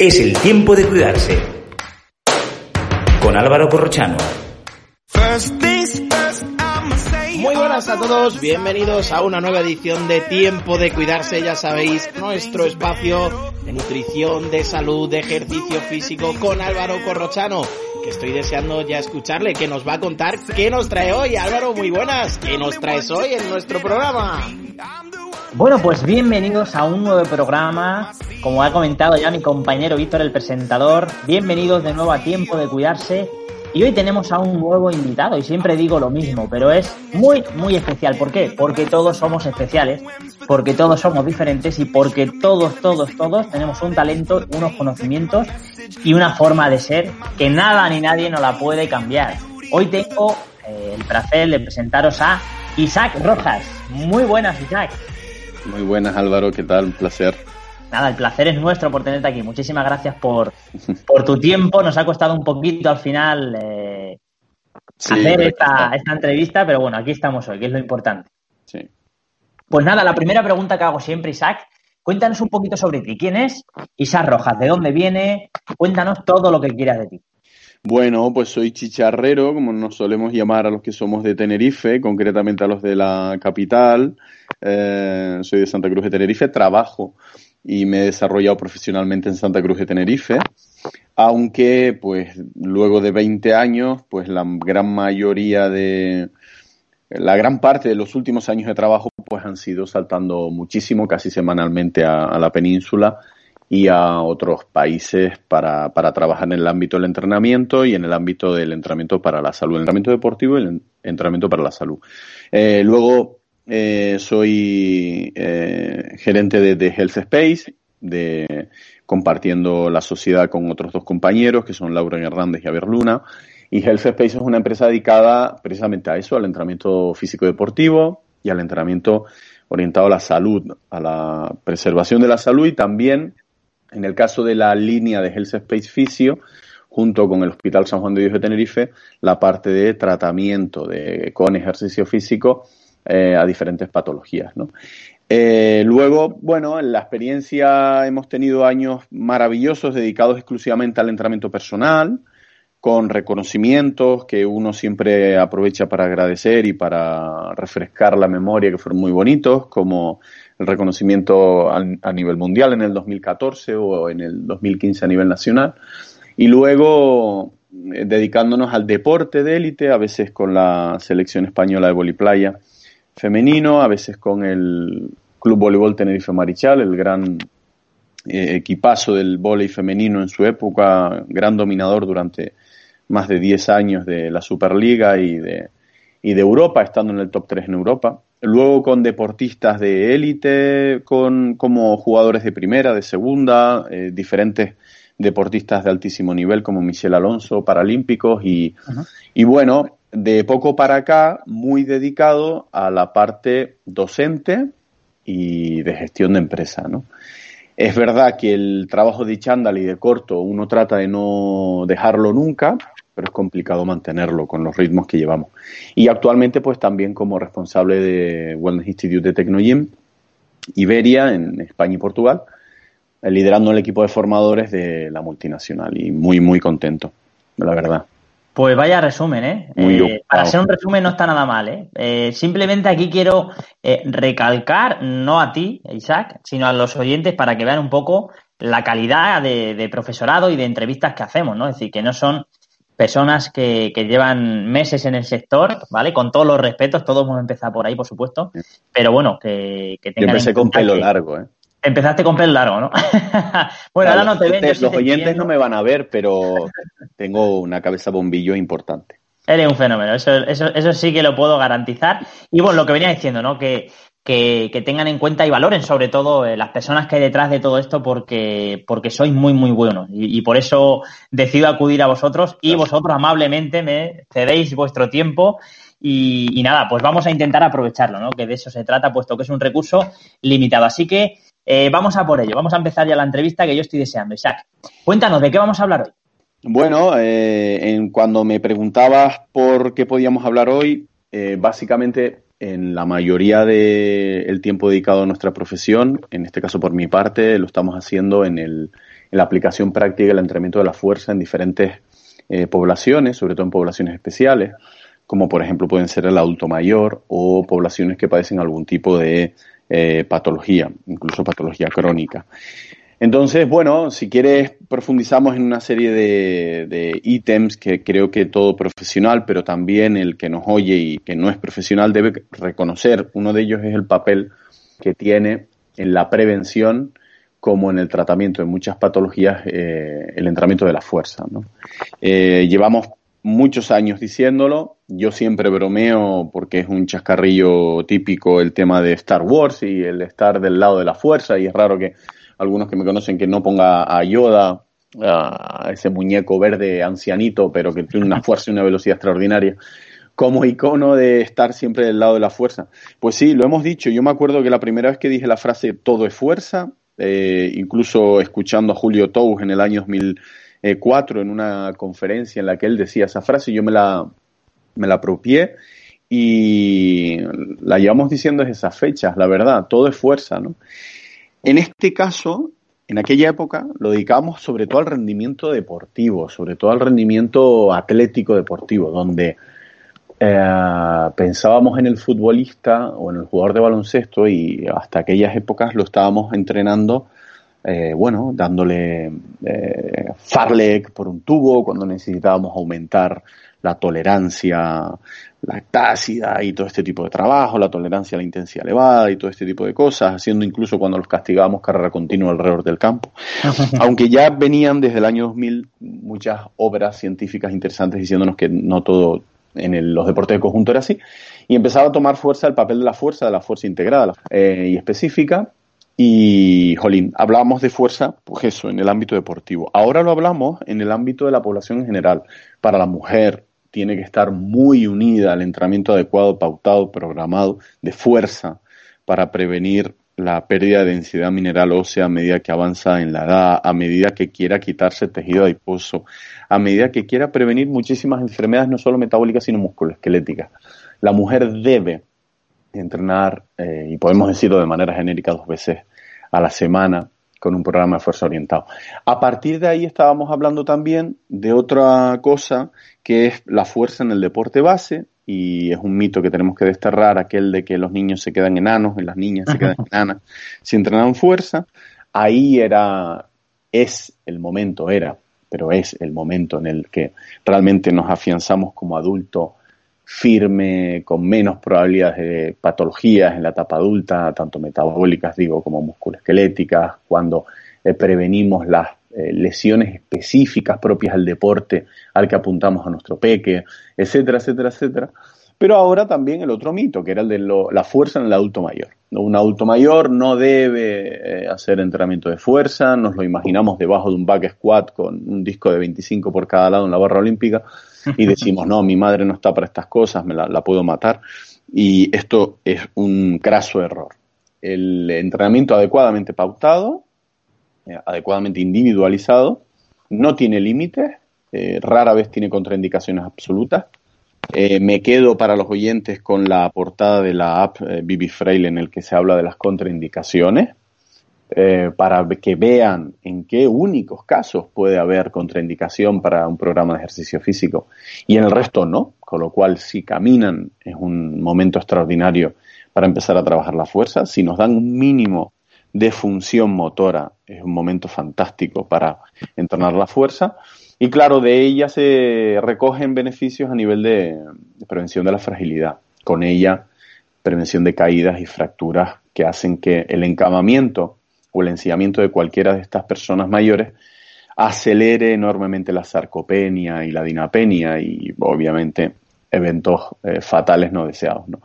Es el tiempo de cuidarse. Con Álvaro Corrochano. Muy buenas a todos, bienvenidos a una nueva edición de Tiempo de Cuidarse, ya sabéis, nuestro espacio de nutrición, de salud, de ejercicio físico con Álvaro Corrochano, que estoy deseando ya escucharle, que nos va a contar qué nos trae hoy. Álvaro, muy buenas, ¿qué nos traes hoy en nuestro programa? Bueno, pues bienvenidos a un nuevo programa. Como ha comentado ya mi compañero Víctor, el presentador, bienvenidos de nuevo a Tiempo de Cuidarse. Y hoy tenemos a un nuevo invitado, y siempre digo lo mismo, pero es muy, muy especial. ¿Por qué? Porque todos somos especiales, porque todos somos diferentes y porque todos, todos, todos tenemos un talento, unos conocimientos y una forma de ser que nada ni nadie nos la puede cambiar. Hoy tengo eh, el placer de presentaros a Isaac Rojas. Muy buenas, Isaac. Muy buenas, Álvaro, ¿qué tal? Un placer. Nada, el placer es nuestro por tenerte aquí. Muchísimas gracias por, por tu tiempo. Nos ha costado un poquito al final eh, Sí, hacer esta, esta entrevista, pero bueno, aquí estamos hoy, que es lo importante. Sí. Pues nada, la primera pregunta que hago siempre, Isaac, cuéntanos un poquito sobre ti. ¿Quién es Isaac Rojas? ¿De dónde viene? Cuéntanos todo lo que quieras de ti. Bueno, pues soy chicharrero, como nos solemos llamar a los que somos de Tenerife, concretamente a los de la capital. Eh, soy de Santa Cruz de Tenerife, trabajo y me he desarrollado profesionalmente en Santa Cruz de Tenerife, aunque pues luego de 20 años, pues la gran mayoría de la gran parte de los últimos años de trabajo pues han sido saltando muchísimo, casi semanalmente a, la península y a otros países para, para trabajar en el ámbito del entrenamiento y en el ámbito del entrenamiento para la salud, el entrenamiento deportivo y el en- entrenamiento para la salud. Eh, luego eh, soy eh, gerente de, Health Space, de, compartiendo la sociedad con otros dos compañeros que son Laura Hernández y Javier Luna. Y Health Space es una empresa dedicada precisamente a eso, al entrenamiento físico deportivo y al entrenamiento orientado a la salud, a la preservación de la salud y también, en el caso de la línea de Health Space Fisio, junto con el Hospital San Juan de Dios de Tenerife, la parte de tratamiento de, con ejercicio físico eh, a diferentes patologías. Eh, luego, bueno, en la experiencia hemos tenido años maravillosos dedicados exclusivamente al entrenamiento personal, con reconocimientos que uno siempre aprovecha para agradecer y para refrescar la memoria, que fueron muy bonitos, como el reconocimiento a nivel mundial en el 2014 o en el 2015 a nivel nacional. Y luego eh, dedicándonos al deporte de élite, a veces con la selección española de voliplaya femenino, a veces con el Club Voleibol Tenerife Marichal, el gran eh, equipazo del vóley femenino en su época, gran dominador durante más de 10 años de la Superliga y de, y de Europa, estando en el top 3 en Europa. Luego con deportistas de élite, con, como jugadores de primera, de segunda, eh, diferentes deportistas de altísimo nivel como Michel Alonso, paralímpicos y, y bueno, de poco para acá, muy dedicado a la parte docente y de gestión de empresa, ¿no? Es verdad que el trabajo de chándal y de corto uno trata de no dejarlo nunca, pero es complicado mantenerlo con los ritmos que llevamos. Y actualmente, pues también como responsable de Wellness Institute de Tecnogym, Iberia, en España y Portugal, eh, liderando el equipo de formadores de la multinacional y muy, muy contento, la verdad. Pues vaya resumen, ¿eh? Eh, para ser un resumen no está nada mal, ¿eh? Eh, simplemente aquí quiero eh, recalcar, no a ti, Isaac, sino a los oyentes para que vean un poco la calidad de, de profesorado y de entrevistas que hacemos, ¿no? Es decir, que no son personas que, que llevan meses en el sector, ¿vale? Con todos los respetos, todos hemos empezado por ahí, por supuesto, pero bueno, que, que Yo tengan empecé en con pelo que- largo, ¿eh? Empezaste con pelo largo, ¿no? bueno, ahora no te ven. Los oyentes no me van a ver, pero tengo una cabeza bombillo importante. Eres un fenómeno, eso, eso, eso sí que lo puedo garantizar. Y bueno, lo que venía diciendo, ¿no? Que, que, tengan en cuenta y valoren sobre todo eh, las personas que hay detrás de todo esto porque, porque sois muy, muy buenos. Y, por eso decido acudir a vosotros y vosotros amablemente me cedéis vuestro tiempo. Y, nada, pues vamos a intentar aprovecharlo, ¿no? Que de eso se trata, puesto que es un recurso limitado. Así que eh, vamos a por ello. Vamos a empezar ya la entrevista que yo estoy deseando. Isaac, cuéntanos, ¿de qué vamos a hablar hoy? Bueno, eh, cuando me preguntabas por qué podíamos hablar hoy, básicamente en la mayoría del tiempo dedicado a nuestra profesión, en este caso por mi parte, lo estamos haciendo en, el, en la aplicación práctica del entrenamiento de la fuerza en diferentes eh, poblaciones, sobre todo en poblaciones especiales, como por ejemplo pueden ser el adulto mayor o poblaciones que padecen algún tipo de eh, patología, incluso patología crónica. Entonces, bueno, si quieres, profundizamos en una serie de, ítems que creo que todo profesional, pero también el que nos oye y que no es profesional debe reconocer. Uno de ellos es el papel que tiene en la prevención como en el tratamiento de muchas patologías eh, el entrenamiento de la fuerza. Eh, llevamos muchos años diciéndolo. Yo siempre bromeo porque es un chascarrillo típico el tema de Star Wars y el estar del lado de la fuerza y es raro que algunos que me conocen que no ponga a Yoda, a ese muñeco verde ancianito, pero que tiene una fuerza y una velocidad extraordinaria, como icono de estar siempre del lado de la fuerza. Pues sí, lo hemos dicho. Yo me acuerdo que la primera vez que dije la frase todo es fuerza, eh, incluso escuchando a Julio Tous en el año 2004 en una conferencia en la que él decía esa frase, yo me la, me la apropié y la llevamos diciendo desde esas fechas, la verdad, todo es fuerza, ¿no? En este caso, en aquella época, lo dedicábamos sobre todo al rendimiento deportivo, sobre todo al rendimiento atlético deportivo, donde eh, pensábamos en el futbolista o en el jugador de baloncesto y hasta aquellas épocas lo estábamos entrenando, eh, bueno, dándole eh, farlek por un tubo cuando necesitábamos aumentar la tolerancia lactácida y todo este tipo de trabajo, la tolerancia a la intensidad elevada y todo este tipo de cosas, haciendo incluso cuando los castigábamos carrera continua alrededor del campo. Aunque ya venían desde el año 2000 muchas obras científicas interesantes diciéndonos que no todo en los deportes de conjunto era así, y empezaba a tomar fuerza el papel de la fuerza, de la fuerza integrada eh, y específica, y, jolín, hablábamos de fuerza, pues eso, en el ámbito deportivo. Ahora lo hablamos en el ámbito de la población en general. Para la mujer, tiene que estar muy unida al entrenamiento adecuado, pautado, programado de fuerza para prevenir la pérdida de densidad mineral ósea a medida que avanza en la edad, a medida que quiera quitarse tejido adiposo, a medida que quiera prevenir muchísimas enfermedades, no solo metabólicas, sino musculoesqueléticas. La mujer debe entrenar, eh, y podemos decirlo de manera genérica dos veces a la semana, con un programa de fuerza orientado. A partir de ahí estábamos hablando también de otra cosa que es la fuerza en el deporte base y es un mito que tenemos que desterrar, aquel de que los niños se quedan enanos y las niñas se quedan enanas si entrenan fuerza. Ahí era, es el momento, era, pero es el momento en el que realmente nos afianzamos como adultos firme, con menos probabilidades de patologías en la etapa adulta, tanto metabólicas, digo, como musculoesqueléticas, cuando eh, prevenimos las eh, lesiones específicas propias al deporte al que apuntamos a nuestro peque, etcétera, etcétera, etcétera. Pero ahora también el otro mito, que era el de la fuerza en el adulto mayor. Un adulto mayor no debe eh, hacer entrenamiento de fuerza, nos lo imaginamos debajo de un back squat con un disco de 25 por cada lado en la barra olímpica, y decimos, no, mi madre no está para estas cosas, me la, puedo matar. Y esto es un craso error. El entrenamiento adecuadamente pautado, eh, adecuadamente individualizado, no tiene límites, eh, rara vez tiene contraindicaciones absolutas. Eh, me quedo para los oyentes con la portada de la app Bibi Frail en el que se habla de las contraindicaciones. Eh, para que vean en qué únicos casos puede haber contraindicación para un programa de ejercicio físico y en el resto no, con lo cual si caminan es un momento extraordinario para empezar a trabajar la fuerza, si nos dan un mínimo de función motora es un momento fantástico para entrenar la fuerza y claro, de ella se recogen beneficios a nivel de prevención de la fragilidad, con ella prevención de caídas y fracturas que hacen que el encamamiento o el encillamiento de cualquiera de estas personas mayores acelere enormemente la sarcopenia y la dinapenia y obviamente eventos eh, fatales no deseados. ¿no?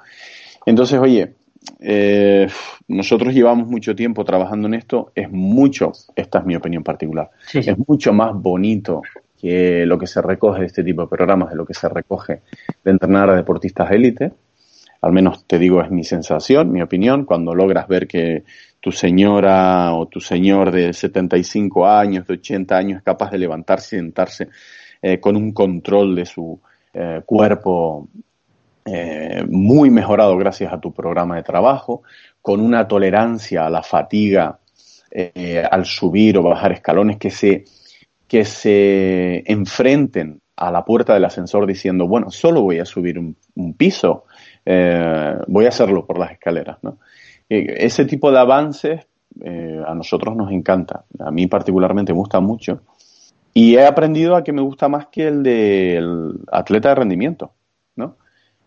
Entonces, oye, eh, nosotros llevamos mucho tiempo trabajando en esto, es mucho, esta es mi opinión particular, es mucho más bonito que lo que se recoge de este tipo de programas, de lo que se recoge de entrenar a deportistas élite. Al menos te digo, es mi sensación, mi opinión, cuando logras ver que tu señora o tu señor de 75 años, de 80 años es capaz de levantarse y sentarse eh, con un control de su eh, cuerpo eh, muy mejorado gracias a tu programa de trabajo, con una tolerancia a la fatiga al subir o bajar escalones que se que se enfrenten a la puerta del ascensor diciendo, bueno, solo voy a subir un, piso, eh, voy a hacerlo por las escaleras. ¿no? Ese tipo de avances eh, a nosotros nos encanta, a mí particularmente me gusta mucho y he aprendido a que me gusta más que el del atleta de rendimiento.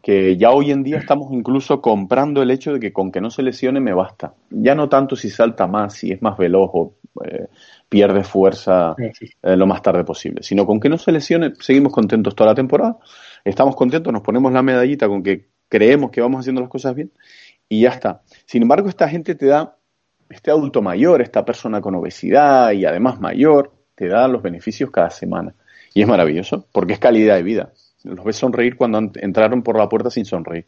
Que ya hoy en día estamos incluso comprando el hecho de que con que no se lesione me basta. Ya no tanto si salta más, si es más veloz o eh, pierde fuerza eh, lo más tarde posible, sino con que no se lesione, seguimos contentos toda la temporada, estamos contentos, nos ponemos la medallita con que creemos que vamos haciendo las cosas bien y ya está. Sin embargo, esta gente te da, este adulto mayor, esta persona con obesidad y además mayor, te da los beneficios cada semana. Y es maravilloso, porque es calidad de vida. Los ves sonreír cuando entraron por la puerta sin sonreír.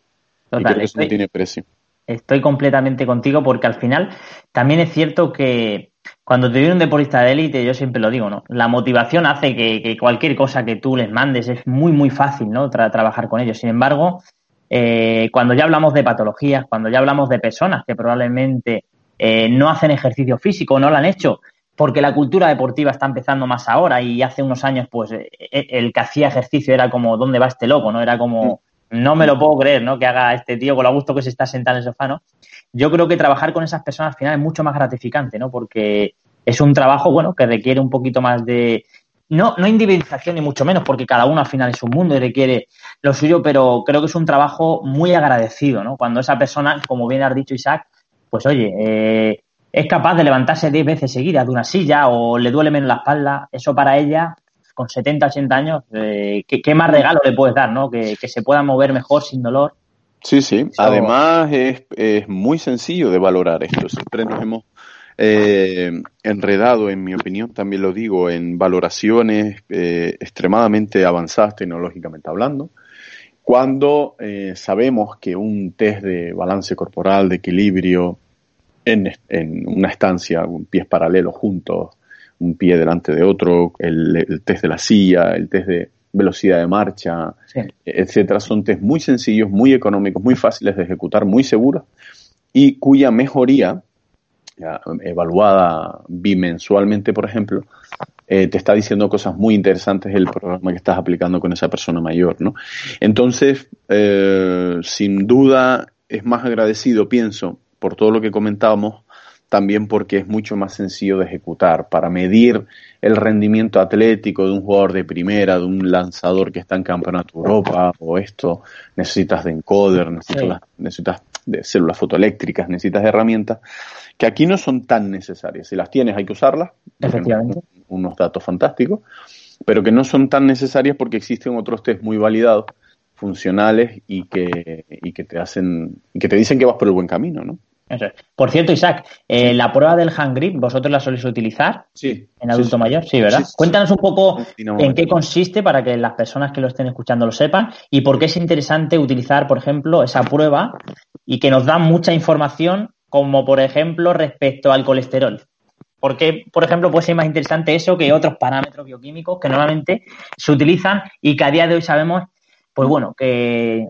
y creo que eso no tiene precio. Estoy completamente contigo porque al final también es cierto que cuando te viene un deportista de élite, yo siempre lo digo, ¿no? La motivación hace que, cualquier cosa que tú les mandes es muy, muy fácil, ¿no? trabajar con ellos. Sin embargo, eh, cuando ya hablamos de patologías, cuando ya hablamos de personas que probablemente eh, no hacen ejercicio físico, no lo han hecho, porque la cultura deportiva está empezando más ahora y hace unos años, pues, eh, el que hacía ejercicio era como, ¿dónde va este loco? ¿No? Era como, no me lo puedo creer, ¿no? Que haga este tío con lo gusto que se está sentado en el sofá, ¿no? yo creo que trabajar con esas personas al final es mucho más gratificante, ¿no? Porque es un trabajo, bueno, que requiere un poquito más de, no, no individualización ni mucho menos, porque cada uno al final es un mundo y requiere lo suyo, pero creo que es un trabajo muy agradecido, ¿no? Cuando esa persona, como bien has dicho Isaac, pues oye, eh, es capaz de levantarse 10 veces seguidas de una silla o le duele menos la espalda, eso para ella, con 70, 80 años, eh, ¿qué, más regalo le puedes dar, ¿no? Que, que se pueda mover mejor, sin dolor. Sí, sí. Además es, es, muy sencillo de valorar esto. Siempre nos hemos eh, enredado, en mi opinión, también lo digo, en valoraciones eh, extremadamente avanzadas tecnológicamente hablando, cuando eh, sabemos que un test de balance corporal, de equilibrio, en, en una estancia, un pies paralelos juntos, un pie delante de otro, el test de la silla, el test de velocidad de marcha, etcétera, son test muy sencillos, muy económicos, muy fáciles de ejecutar, muy seguros y cuya mejoría, evaluada bimensualmente, por ejemplo, eh, te está diciendo cosas muy interesantes el programa que estás aplicando con esa persona mayor, ¿no? Entonces, eh, sin duda, es más agradecido, pienso, por todo lo que comentábamos, también porque es mucho más sencillo de ejecutar. Para medir el rendimiento atlético de un jugador de primera, de un lanzador que está en Campeonato Europa o esto, necesitas de encoder, necesitas, necesitas de células fotoeléctricas, necesitas de herramientas que aquí no son tan necesarias. Si las tienes hay que usarlas, Efectivamente. unos datos fantásticos, pero que no son tan necesarias porque existen otros test muy validados, funcionales y que, y que te hacen, y que te dicen que vas por el buen camino, ¿no? Por cierto, Isaac, eh, la prueba del hand grip, ¿vosotros la soléis utilizar? Sí. ¿En adulto mayor? Sí, ¿verdad? Cuéntanos un poco en qué consiste para que las personas que lo estén escuchando lo sepan y por qué es interesante utilizar, por ejemplo, esa prueba y que nos da mucha información, como por ejemplo respecto al colesterol. ¿Por qué, por ejemplo, puede ser más interesante eso que otros parámetros bioquímicos que normalmente se utilizan y que a día de hoy sabemos, pues bueno, que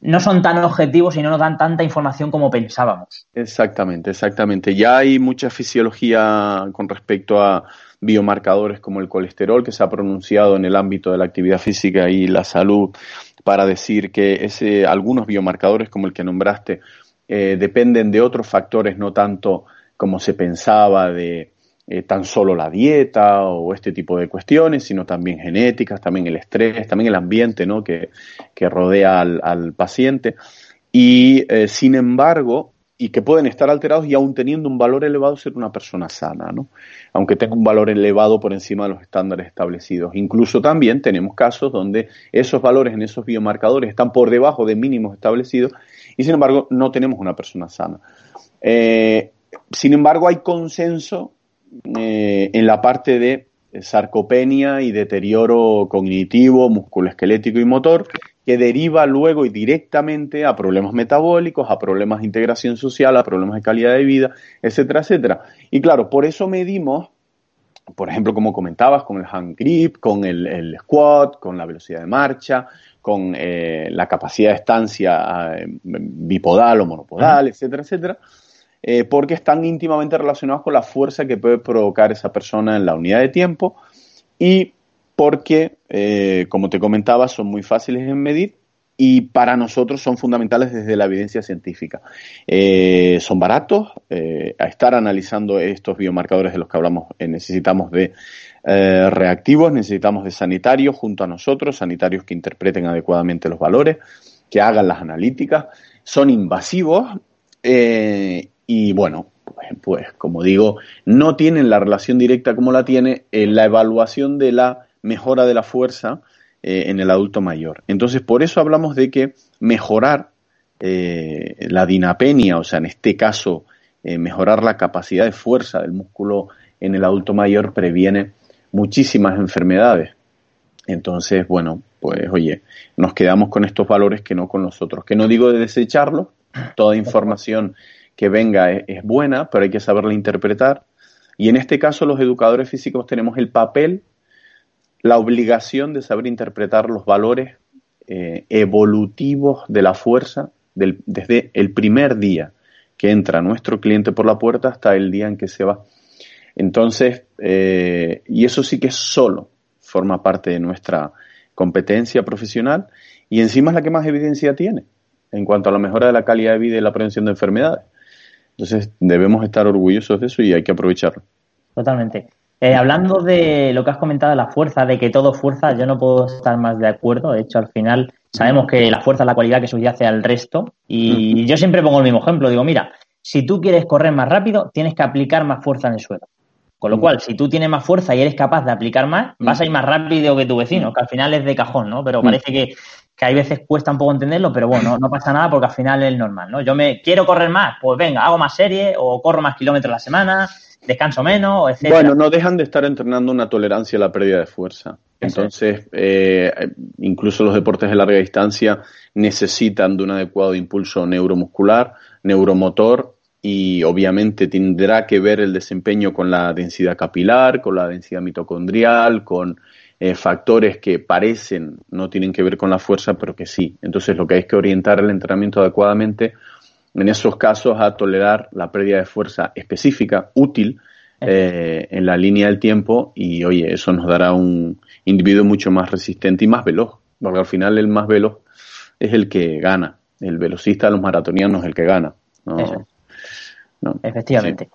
no son tan objetivos y no nos dan tanta información como pensábamos. Exactamente, exactamente. Ya hay mucha fisiología con respecto a biomarcadores como el colesterol que se ha pronunciado en el ámbito de la actividad física y la salud para decir que ese, algunos biomarcadores como el que nombraste eh, dependen de otros factores, no tanto como se pensaba de eh, tan solo la dieta o este tipo de cuestiones, sino también genéticas, también el estrés, también el ambiente ¿no? que, rodea al, paciente. Y eh, sin embargo, y que pueden estar alterados y aún teniendo un valor elevado ser una persona sana, ¿no? Aunque tenga un valor elevado por encima de los estándares establecidos. Incluso también tenemos casos donde esos valores en esos biomarcadores están por debajo de mínimos establecidos y sin embargo no tenemos una persona sana. Eh, sin embargo hay consenso eh, en la parte de sarcopenia y deterioro cognitivo, musculoesquelético y motor, que deriva luego y directamente a problemas metabólicos, a problemas de integración social, a problemas de calidad de vida, etcétera, etcétera. Y claro, por eso medimos, por ejemplo, como comentabas, con el hand grip, con el, squat, con la velocidad de marcha, con eh, la capacidad de estancia eh, bipodal o monopodal, etcétera, etcétera, eh, porque están íntimamente relacionados con la fuerza que puede provocar esa persona en la unidad de tiempo y porque, eh, como te comentaba, son muy fáciles en medir y para nosotros son fundamentales desde la evidencia científica. Eh, son baratos, a estar analizando estos biomarcadores de los que hablamos necesitamos de reactivos, necesitamos de sanitarios junto a nosotros, sanitarios que interpreten adecuadamente los valores, que hagan las analíticas, son invasivos y bueno, pues, pues, como digo, no tienen la relación directa como la tiene la evaluación de la mejora de la fuerza eh, en el adulto mayor. Entonces, por eso hablamos de que mejorar eh, la dinapenia, o sea, en este caso, eh, mejorar la capacidad de fuerza del músculo en el adulto mayor previene muchísimas enfermedades. Entonces, bueno, pues oye, nos quedamos con estos valores que no con los otros. Que no digo de desecharlos, toda información que venga es buena, pero hay que saberla interpretar. Y en este caso los educadores físicos tenemos el papel la obligación de saber interpretar los valores eh, evolutivos de la fuerza desde el primer día que entra nuestro cliente por la puerta hasta el día en que se va. Entonces, eh, y eso sí que solo forma parte de nuestra competencia profesional y encima es la que más evidencia tiene en cuanto a la mejora de la calidad de vida y la prevención de enfermedades. Entonces, debemos estar orgullosos de eso y hay que aprovecharlo. Totalmente. Eh, hablando de lo que has comentado de la fuerza, de que todo fuerza, yo no puedo estar más de acuerdo. De hecho, al final sabemos que la fuerza es la cualidad que subyace al resto. Y yo siempre pongo el mismo ejemplo. Digo, mira, si tú quieres correr más rápido, tienes que aplicar más fuerza en el suelo. Con lo cual, si tú tienes más fuerza y eres capaz de aplicar más, vas a ir más rápido que tu vecino, que al final es de cajón, ¿no? Pero parece que, que hay veces cuesta un poco entenderlo, pero bueno, no, pasa nada porque al final es normal, ¿no? Yo me quiero correr más, pues venga, hago más serie o corro más kilómetros a la semana, descanso menos, etc. Bueno, no dejan de estar entrenando una tolerancia a la pérdida de fuerza. Entonces, eh, incluso los deportes de larga distancia necesitan de un adecuado impulso neuromuscular, neuromotor y obviamente tendrá que ver el desempeño con la densidad capilar, con la densidad mitocondrial, con eh, factores que parecen no tienen que ver con la fuerza, pero que sí. Entonces, lo que hay es que orientar el entrenamiento adecuadamente en esos casos a tolerar la pérdida de fuerza específica, útil, eh, en la línea del tiempo y oye, eso nos dará un individuo mucho más resistente y más veloz, porque al final el más veloz es el que gana, el velocista de los maratonianos es el que gana. Efectivamente.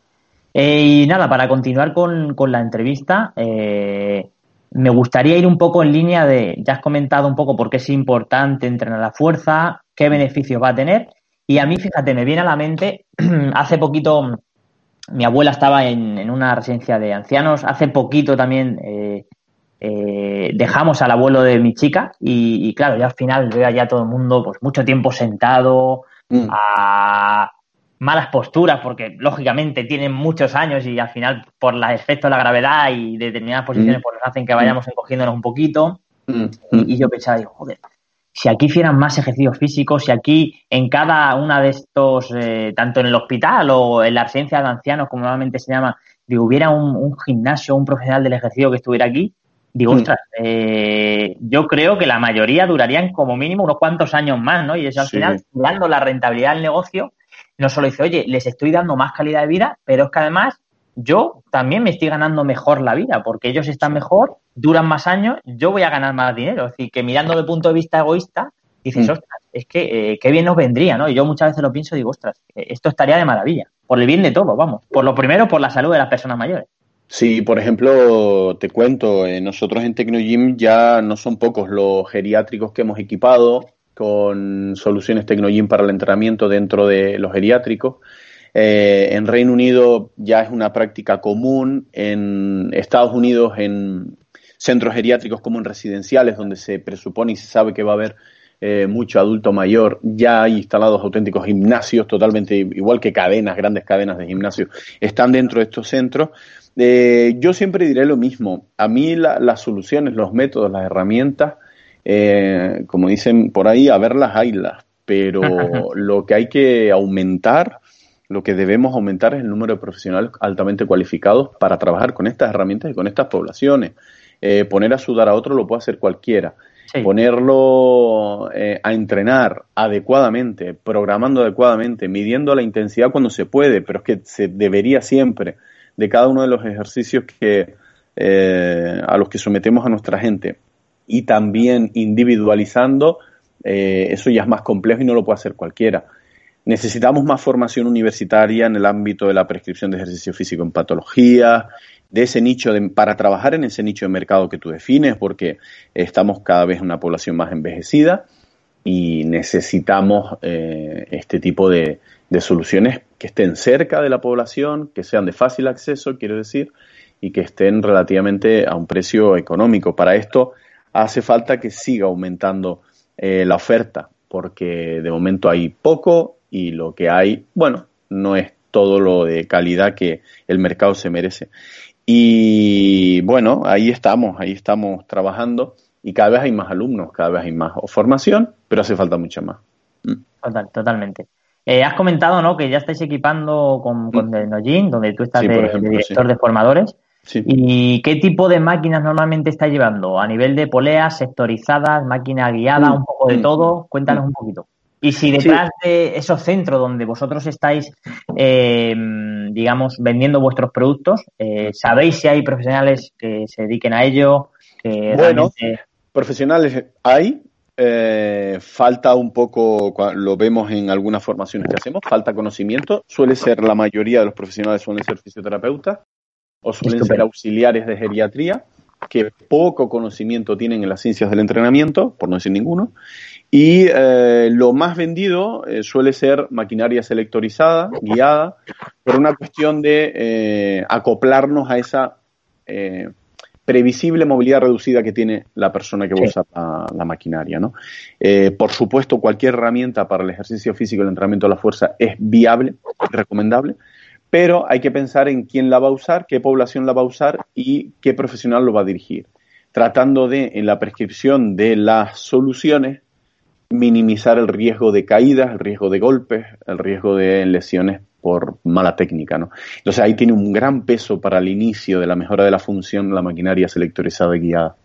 Eh, y nada, para continuar con, la entrevista, eh, me gustaría ir un poco en línea de, ya has comentado un poco por qué es importante entrenar la fuerza, qué beneficios va a tener y a mí, fíjate, me viene a la mente, hace poquito mi abuela estaba en, una residencia de ancianos, hace poquito también eh, eh, dejamos al abuelo de mi chica y, claro, ya al final veo allá todo el mundo pues mucho tiempo sentado, mm. a malas posturas, porque lógicamente tienen muchos años y al final por el efecto de la gravedad y determinadas posiciones mm. pues nos hacen que vayamos encogiéndonos un poquito. Mm. Y, y, yo pensaba, digo, joder, si aquí hicieran más ejercicios físicos, si aquí en cada una de estos, eh, tanto en el hospital o en la residencia de ancianos, como normalmente se llama, digo, hubiera un, gimnasio, un profesional del ejercicio que estuviera aquí, digo, ostras, eh, yo creo que la mayoría durarían como mínimo unos cuantos años más, ¿no? Y eso al final, dando la rentabilidad del negocio, no solo dice, oye, les estoy dando más calidad de vida, pero es que además yo también me estoy ganando mejor la vida, porque ellos están mejor, duran más años, yo voy a ganar más dinero. Es decir, que mirando el punto de vista egoísta, dices, mm. ostras, es que eh, qué bien nos vendría, ¿no? Y yo muchas veces lo pienso y digo, ostras, eh, esto estaría de maravilla, por el bien de todo, vamos. Por lo primero, por la salud de las personas mayores. Sí, por ejemplo, te cuento, eh, nosotros en Tecnogym ya no son pocos los geriátricos que hemos equipado, con soluciones Tecnogym para el entrenamiento dentro de los geriátricos. Eh, en Reino Unido ya es una práctica común, en Estados Unidos en centros geriátricos como en residenciales, donde se presupone y se sabe que va a haber eh, mucho adulto mayor, ya hay instalados auténticos gimnasios, totalmente igual que cadenas, grandes cadenas de gimnasios, están dentro de estos centros. Eh, yo siempre diré lo mismo, a mí las soluciones, los métodos, las herramientas, eh, como dicen por ahí, a verlas haylas, pero lo que hay que aumentar, lo que debemos aumentar es el número de profesionales altamente cualificados para trabajar con estas herramientas y con estas poblaciones. Eh, poner a sudar a otro lo puede hacer cualquiera. Ponerlo eh, a entrenar adecuadamente, programando adecuadamente, midiendo la intensidad cuando se puede, pero es que se debería siempre de cada uno de los ejercicios que, a los que sometemos a nuestra gente y también individualizando, eh, eso ya es más complejo y no lo puede hacer cualquiera. Necesitamos más formación universitaria en el ámbito de la prescripción de ejercicio físico en patología, de ese nicho de, para trabajar en ese nicho de mercado que tú defines, porque estamos cada vez en una población más envejecida y necesitamos eh, este tipo de, de, soluciones que estén cerca de la población, que sean de fácil acceso, quiero decir, y que estén relativamente a un precio económico. Para esto hace falta que siga aumentando eh, la oferta, porque de momento hay poco y lo que hay, bueno, no es todo lo de calidad que el mercado se merece. Y bueno, ahí estamos, ahí estamos trabajando y cada vez hay más alumnos, cada vez hay más formación, pero hace falta mucha más. Mm. Total, totalmente. Eh, has comentado ¿no? que ya estáis equipando con, con mm. donde tú estás de, director de formadores. ¿Y qué tipo de máquinas normalmente está llevando? ¿A nivel de poleas, sectorizadas, máquina guiada, mm, un poco de mm, todo? Cuéntanos mm. un poquito. Y si detrás de esos centros donde vosotros estáis, eh, digamos, vendiendo vuestros productos, eh, ¿sabéis si hay profesionales que se dediquen a ello? bueno, profesionales hay, eh, falta un poco, lo vemos en algunas formaciones que hacemos, falta conocimiento. Suele ser, la mayoría de los profesionales suelen ser fisioterapeutas o suelen ser auxiliares de geriatría, que poco conocimiento tienen en las ciencias del entrenamiento, por no decir ninguno, y eh, lo más vendido eh, suele ser maquinaria selectorizada, guiada, por una cuestión de eh, acoplarnos a esa previsible movilidad reducida que tiene la persona que usa la, maquinaria. ¿no? por supuesto, cualquier herramienta para el ejercicio físico y el entrenamiento de la fuerza es viable, recomendable, pero hay que pensar en quién la va a usar, qué población la va a usar y qué profesional lo va a dirigir, tratando de, en la prescripción de las soluciones, minimizar el riesgo de caídas, el riesgo de golpes, el riesgo de lesiones por mala técnica, ¿no? Entonces ahí tiene un gran peso para el inicio de la mejora de la función la maquinaria selectorizada y guiada.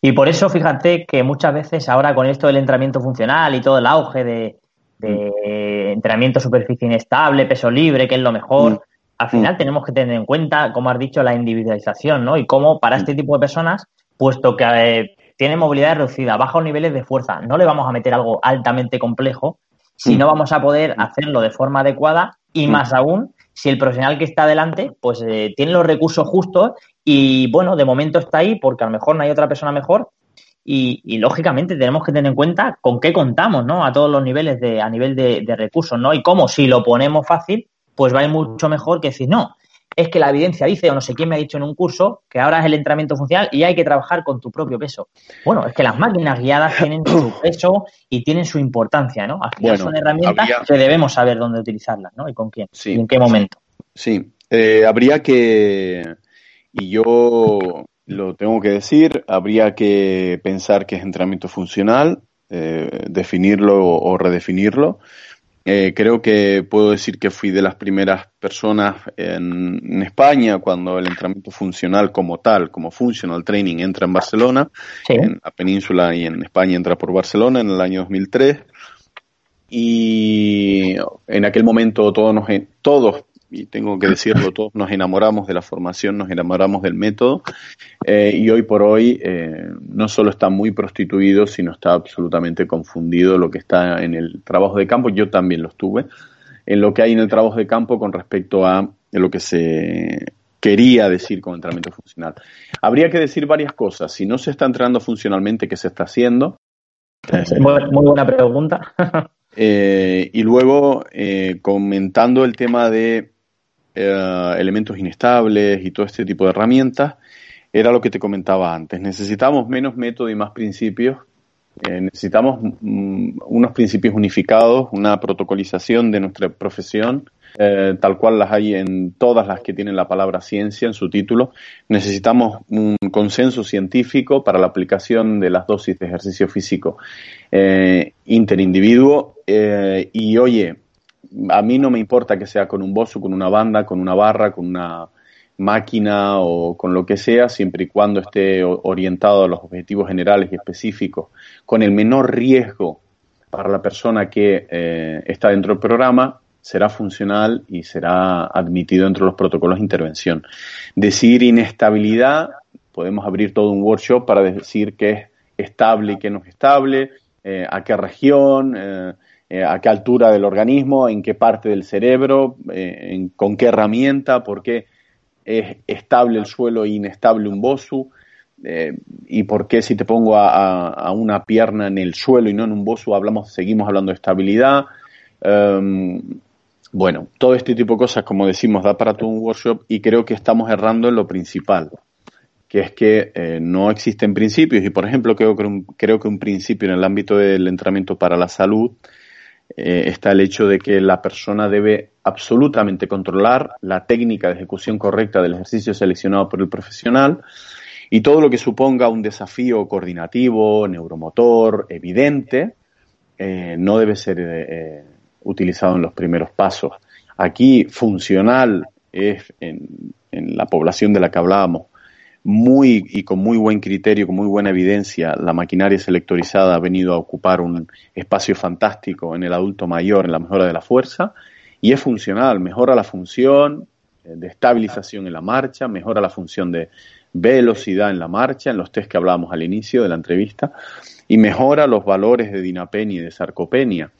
Y por eso fíjate que muchas veces ahora con esto del entrenamiento funcional y todo el auge de, de entrenamiento superficie inestable, peso libre, que es lo mejor. Mm. Al final mm. tenemos que tener en cuenta, como has dicho, la individualización, ¿no? Y cómo para este tipo de personas, puesto que eh, tiene movilidad reducida, bajos niveles de fuerza, no le vamos a meter algo altamente complejo si mm. no vamos a poder hacerlo de forma adecuada y más aún si el profesional que está delante pues eh, tiene los recursos justos y bueno, de momento está ahí porque a lo mejor no hay otra persona mejor y, lógicamente tenemos que tener en cuenta con qué contamos, ¿no? A todos los niveles de, a nivel de, recursos, ¿no? Y cómo si lo ponemos fácil, pues va a ir mucho mejor que decir, no, es que la evidencia dice, o no sé quién me ha dicho en un curso, que ahora es el entrenamiento funcional y hay que trabajar con tu propio peso. Bueno, es que las máquinas guiadas tienen su peso y tienen su importancia, ¿no? Al final son herramientas que debemos saber dónde utilizarlas, ¿no? Y con quién, y en qué momento. Sí, eh, habría que, y yo lo tengo que decir, habría que pensar que es entrenamiento funcional, eh, definirlo o, redefinirlo. Eh, creo que puedo decir que fui de las primeras personas en, España cuando el entrenamiento funcional como tal, como functional training, entra en Barcelona, en la península y en España entra por Barcelona en el año 2003. Y en aquel momento todos, nos, todos y tengo que decirlo, todos nos enamoramos de la formación, nos enamoramos del método eh, y hoy por hoy eh, no solo está muy prostituido, sino está absolutamente confundido lo que está en el trabajo de campo, yo también lo estuve, en lo que hay en el trabajo de campo con respecto a lo que se quería decir con entrenamiento funcional. Habría que decir varias cosas. Si no se está entrenando funcionalmente, ¿qué se está haciendo? Muy buena pregunta. Eh, y luego, eh, comentando el tema de eh, elementos inestables y todo este tipo de herramientas, era lo que te comentaba antes. Necesitamos menos método y más principios. necesitamos mm, unos principios unificados, una protocolización de nuestra profesión eh, tal cual las hay en todas las que tienen la palabra ciencia en su título. Necesitamos un consenso científico para la aplicación de las dosis de ejercicio físico eh, interindividuo. Eh, y oye, a mí no me importa que sea con un bozo, con una banda, con una barra, con una máquina o con lo que sea, siempre y cuando esté orientado a los objetivos generales y específicos, con el menor riesgo para la persona que está dentro del programa será funcional y será admitido dentro de los protocolos de intervención. Decir inestabilidad, podemos abrir todo un workshop para decir qué es estable y qué no es estable, eh, a qué región, eh, eh, a qué altura del organismo, en qué parte del cerebro, con qué herramienta, por qué es estable el suelo e inestable un BOSU. y por qué si te pongo a, una pierna en el suelo y no en un bosu hablamos, seguimos hablando de estabilidad. Em, bueno, todo este tipo de cosas, como decimos, da para todo un workshop y creo que estamos errando en lo principal, que es que eh, no existen principios y, por ejemplo, creo que un principio en el ámbito del entrenamiento para la salud eh, está el hecho de que la persona debe absolutamente controlar la técnica de ejecución correcta del ejercicio seleccionado por el profesional y todo lo que suponga un desafío coordinativo, neuromotor, evidente, eh, no debe ser utilizado en los primeros pasos. Aquí funcional es en, la población de la que hablábamos muy y con muy buen criterio, con muy buena evidencia, la maquinaria selectorizada ha venido a ocupar un espacio fantástico en el adulto mayor en la mejora de la fuerza y es funcional, mejora la función eh, de estabilización en la marcha, mejora la función de velocidad en la marcha, en los test que hablábamos al inicio de la entrevista, y mejora los valores de dinapenia y de sarcopenia.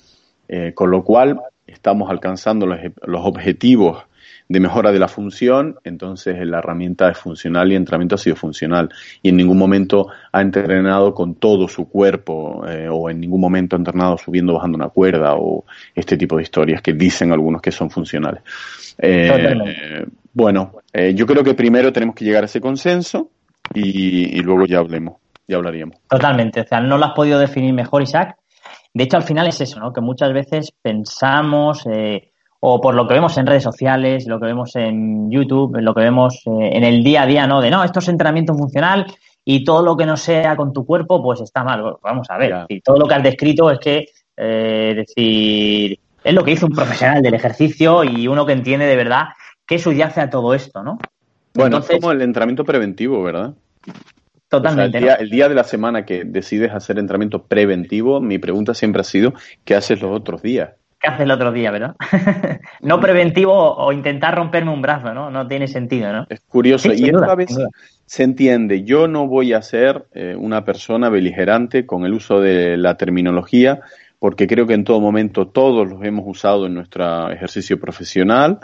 Eh, con lo cual estamos alcanzando los, objetivos de mejora de la función, entonces la herramienta es funcional y el entrenamiento ha sido funcional. Y en ningún momento ha entrenado con todo su cuerpo eh, o en ningún momento ha entrenado subiendo, bajando una cuerda o este tipo de historias que dicen algunos que son funcionales. Eh, bueno, yo creo que primero tenemos que llegar a ese consenso y, y luego ya hablemos, ya hablaríamos. Totalmente, o sea, no lo has podido definir mejor, Isaac. De hecho, al final es eso, ¿no? Que muchas veces pensamos, eh, o por lo que vemos en redes sociales, lo que vemos en YouTube, lo que vemos eh, en el día a día, ¿no? De no, esto es entrenamiento funcional y todo lo que no sea con tu cuerpo, pues está mal. Vamos a ver, todo lo que has descrito es que, eh, decir, es lo que hizo un profesional del ejercicio y uno que entiende de verdad qué subyace a todo esto, ¿no? Bueno, es como el entrenamiento preventivo, ¿verdad? Totalmente. el, día, de la semana que decides hacer entrenamiento preventivo, mi pregunta siempre ha sido, ¿qué haces los otros días? ¿Qué haces el otro día, verdad? no preventivo o intentar romperme un brazo, ¿no? No tiene sentido, ¿no? Es curioso. y esta vez se entiende. Yo no voy a ser eh, una persona beligerante con el uso de la terminología, porque creo que en todo momento todos los hemos usado en nuestro ejercicio profesional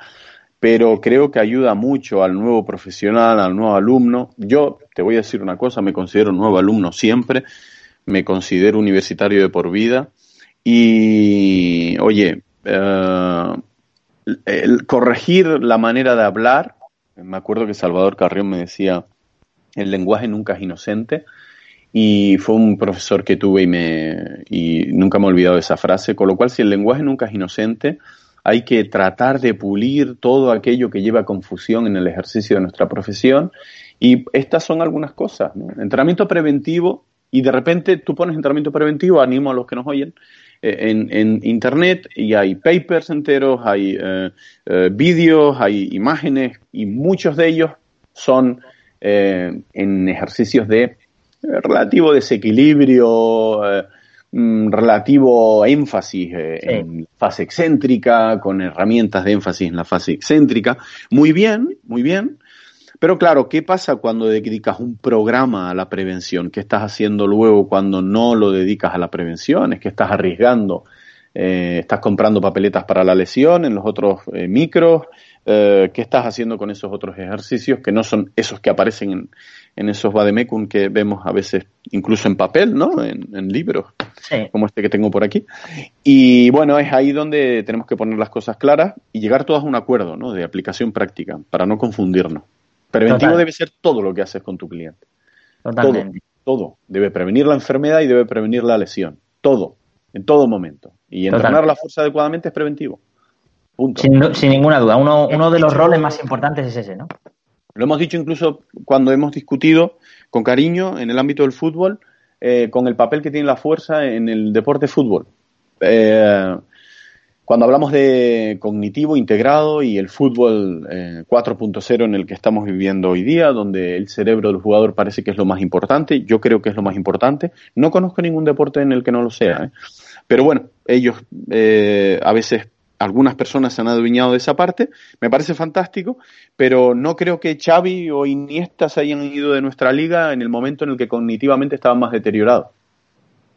pero creo que ayuda mucho al nuevo profesional, al nuevo alumno. Yo te voy a decir una cosa, me considero un nuevo alumno siempre, me considero universitario de por vida y, oye, eh, corregir la manera de hablar, me acuerdo que Salvador Carrión me decía, el lenguaje nunca es inocente, y fue un profesor que tuve y, me, y nunca me he olvidado de esa frase, con lo cual si el lenguaje nunca es inocente, hay que tratar de pulir todo aquello que lleva confusión en el ejercicio de nuestra profesión. Y estas son algunas cosas. Entrenamiento preventivo, y de repente tú pones entrenamiento preventivo, animo a los que nos oyen, eh, en, Internet y hay papers enteros, hay eh, eh, vídeos, hay imágenes, y muchos de ellos son en ejercicios de relativo desequilibrio, Mm, relativo énfasis eh, en fase excéntrica, con herramientas de énfasis en la fase excéntrica. Muy bien, muy bien. Pero claro, ¿qué pasa cuando dedicas un programa a la prevención? ¿Qué estás haciendo luego cuando no lo dedicas a la prevención? Es que estás arriesgando. Eh, estás comprando papeletas para la lesión en los otros eh, micros. ¿Qué estás haciendo con esos otros ejercicios que no son esos que aparecen en, en esos vademecum que vemos a veces incluso en papel, ¿no? En, en libros. como este que tengo por aquí. Y bueno, es ahí donde tenemos que poner las cosas claras y llegar todos a un acuerdo ¿no? de aplicación práctica para no confundirnos. Preventivo debe ser todo lo que haces con tu cliente. Totalmente. Todo, todo. Debe prevenir la enfermedad y debe prevenir la lesión. Todo, en todo momento. Y entrenar la fuerza adecuadamente es preventivo. Sin, ninguna duda. Uno, uno de los roles más importantes es ese, ¿no? Lo hemos dicho incluso cuando hemos discutido con cariño en el ámbito del fútbol, eh, con el papel que tiene la fuerza en el deporte fútbol. Eh, cuando hablamos de cognitivo integrado y el fútbol 4.0 eh, en el que estamos viviendo hoy día, donde el cerebro del jugador parece que es lo más importante, yo creo que es lo más importante. No conozco ningún deporte en el que no lo sea. Pero bueno, ellos a veces algunas personas se han adueñado de esa parte, me parece fantástico, pero no creo que Xavi o Iniesta se hayan ido de nuestra liga en el momento en el que cognitivamente estaban más deteriorados.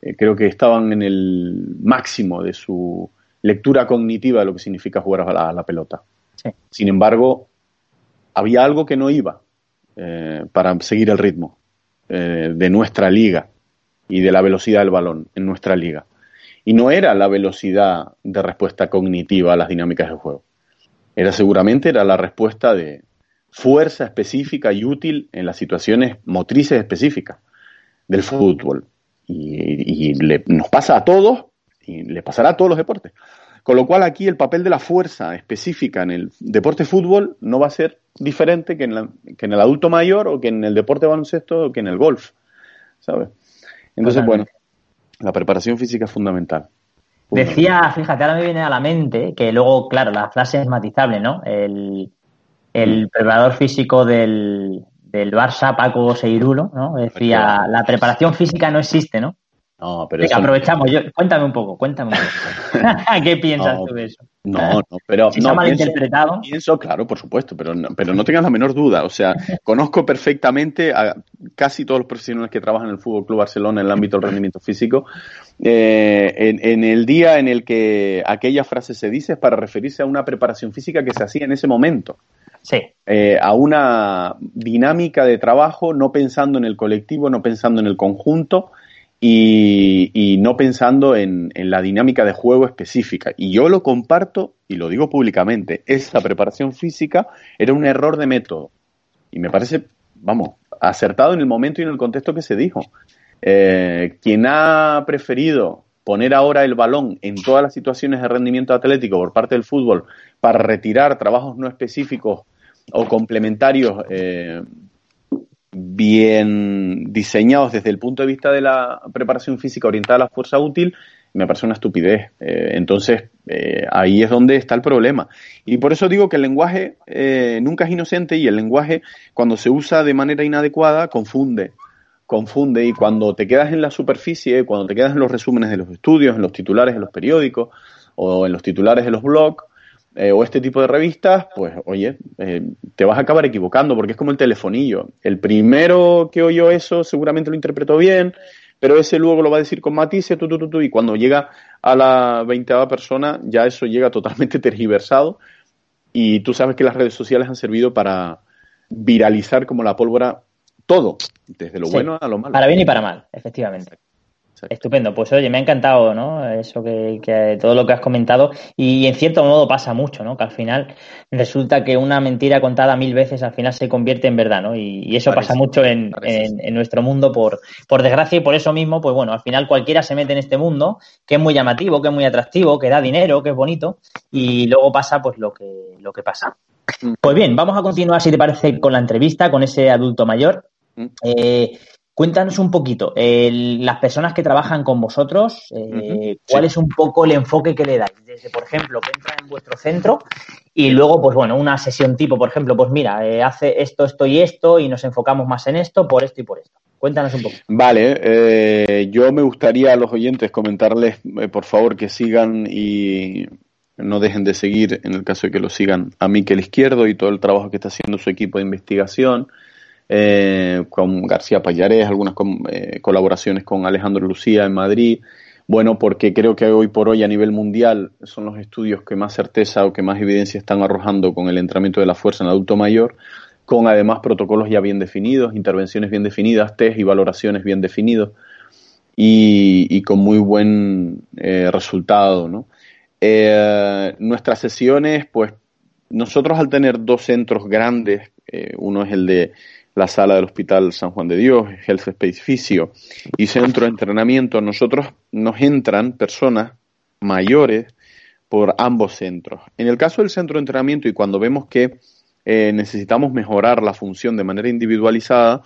Eh, creo que estaban en el máximo de su lectura cognitiva de lo que significa jugar a la, pelota. Sin embargo, había algo que no iba eh, para seguir el ritmo eh, de nuestra liga y de la velocidad del balón en nuestra liga. Y no era la velocidad de respuesta cognitiva a las dinámicas del juego. Era seguramente era la respuesta de fuerza específica y útil en las situaciones motrices específicas del fútbol. Y, nos pasa a todos y le pasará a todos los deportes. Con lo cual aquí el papel de la fuerza específica en el deporte fútbol no va a ser diferente que en, que en el adulto mayor o que en el deporte baloncesto o que en el golf. ¿Sabes? Entonces, bueno, la preparación física es fundamental. Decía, fíjate, ahora me viene a la mente que luego, claro, la frase es matizable, ¿no? El, el preparador físico del, del Barça, Paco Seirulo, ¿no? Decía, la preparación física no existe, ¿no? No, pero aprovechamos. Yo, cuéntame un poco, cuéntame un poco. ¿Qué piensas tú de eso? No, no, pero. Si no, malinterpretado. Pienso, claro, por supuesto, pero no, pero no tengas la menor duda. O sea, conozco perfectamente a casi todos los profesionales que trabajan en el Fútbol Club Barcelona en el ámbito del rendimiento físico. Eh, en, el día en el que aquella frase se dice es para referirse a una preparación física que se hacía en ese momento. Sí. Eh, a una dinámica de trabajo, no pensando en el colectivo, no pensando en el conjunto, y, no pensando en, la dinámica de juego específica. Y yo lo comparto y lo digo públicamente, esa preparación física era un error de método. Y me parece, vamos, acertado en el momento y en el contexto que se dijo. Eh, quien ha preferido poner ahora el balón en todas las situaciones de rendimiento atlético por parte del fútbol para retirar trabajos no específicos o complementarios eh, bien diseñados desde el punto de vista de la preparación física orientada a la fuerza útil, me parece una estupidez. Eh, entonces, eh, ahí es donde está el problema. Y por eso digo que el lenguaje eh, nunca es inocente y el lenguaje, cuando se usa de manera inadecuada, confunde. Confunde y cuando te quedas en la superficie, cuando te quedas en los resúmenes de los estudios, en los titulares de los periódicos o en los titulares de los blogs, eh, o este tipo de revistas, pues oye, eh, te vas a acabar equivocando porque es como el telefonillo. El primero que oyó eso seguramente lo interpretó bien, pero ese luego lo va a decir con matices, tu, tu, tu, y cuando llega a la veinteava persona ya eso llega totalmente tergiversado y tú sabes que las redes sociales han servido para viralizar como la pólvora todo, desde lo bueno a lo malo. Para bien y para mal, efectivamente. Estupendo, pues oye, me ha encantado, ¿no? Eso que, todo lo que has comentado y en cierto modo pasa mucho, ¿no? Que al final resulta que una mentira contada mil veces al final se convierte en verdad, ¿no? Y, eso pasa mucho en, nuestro mundo por, por desgracia y por eso mismo, pues bueno, al final cualquiera se mete en este mundo que es muy llamativo, que es muy atractivo, que da dinero, que es bonito y luego pasa pues lo que, lo que pasa. Mm. Pues bien, vamos a continuar, si te parece, con la entrevista con ese adulto mayor. Mm. Eh, Cuéntanos un poquito, las personas que trabajan con vosotros, eh, ¿cuál es un poco el enfoque que le dais? Desde, por ejemplo, que entra en vuestro centro y luego, pues bueno, una sesión tipo, por ejemplo, pues mira, eh, hace esto, esto y esto y nos enfocamos más en esto, por esto y por esto. Cuéntanos un poco. Vale, eh, yo me gustaría a los oyentes comentarles, por favor, que sigan y no dejen de seguir, en el caso de que lo sigan, a Miquel Izquierdo y todo el trabajo que está haciendo su equipo de investigación eh, con García Payarés, algunas eh, colaboraciones con Alejandro Lucía en Madrid. Bueno, porque creo que hoy por hoy a nivel mundial son los estudios que más certeza o que más evidencia están arrojando con el entrenamiento de la fuerza en adulto mayor, con además protocolos ya bien definidos, intervenciones bien definidas, test y valoraciones bien definidos. y, con muy buen eh, resultado. ¿no? Nuestras sesiones, pues nosotros al tener dos centros grandes, uno es el de la sala del Hospital San Juan de Dios, Health Space Fisio y centro de entrenamiento, nosotros nos entran personas mayores por ambos centros. En el caso del centro de entrenamiento y cuando vemos que necesitamos mejorar la función de manera individualizada,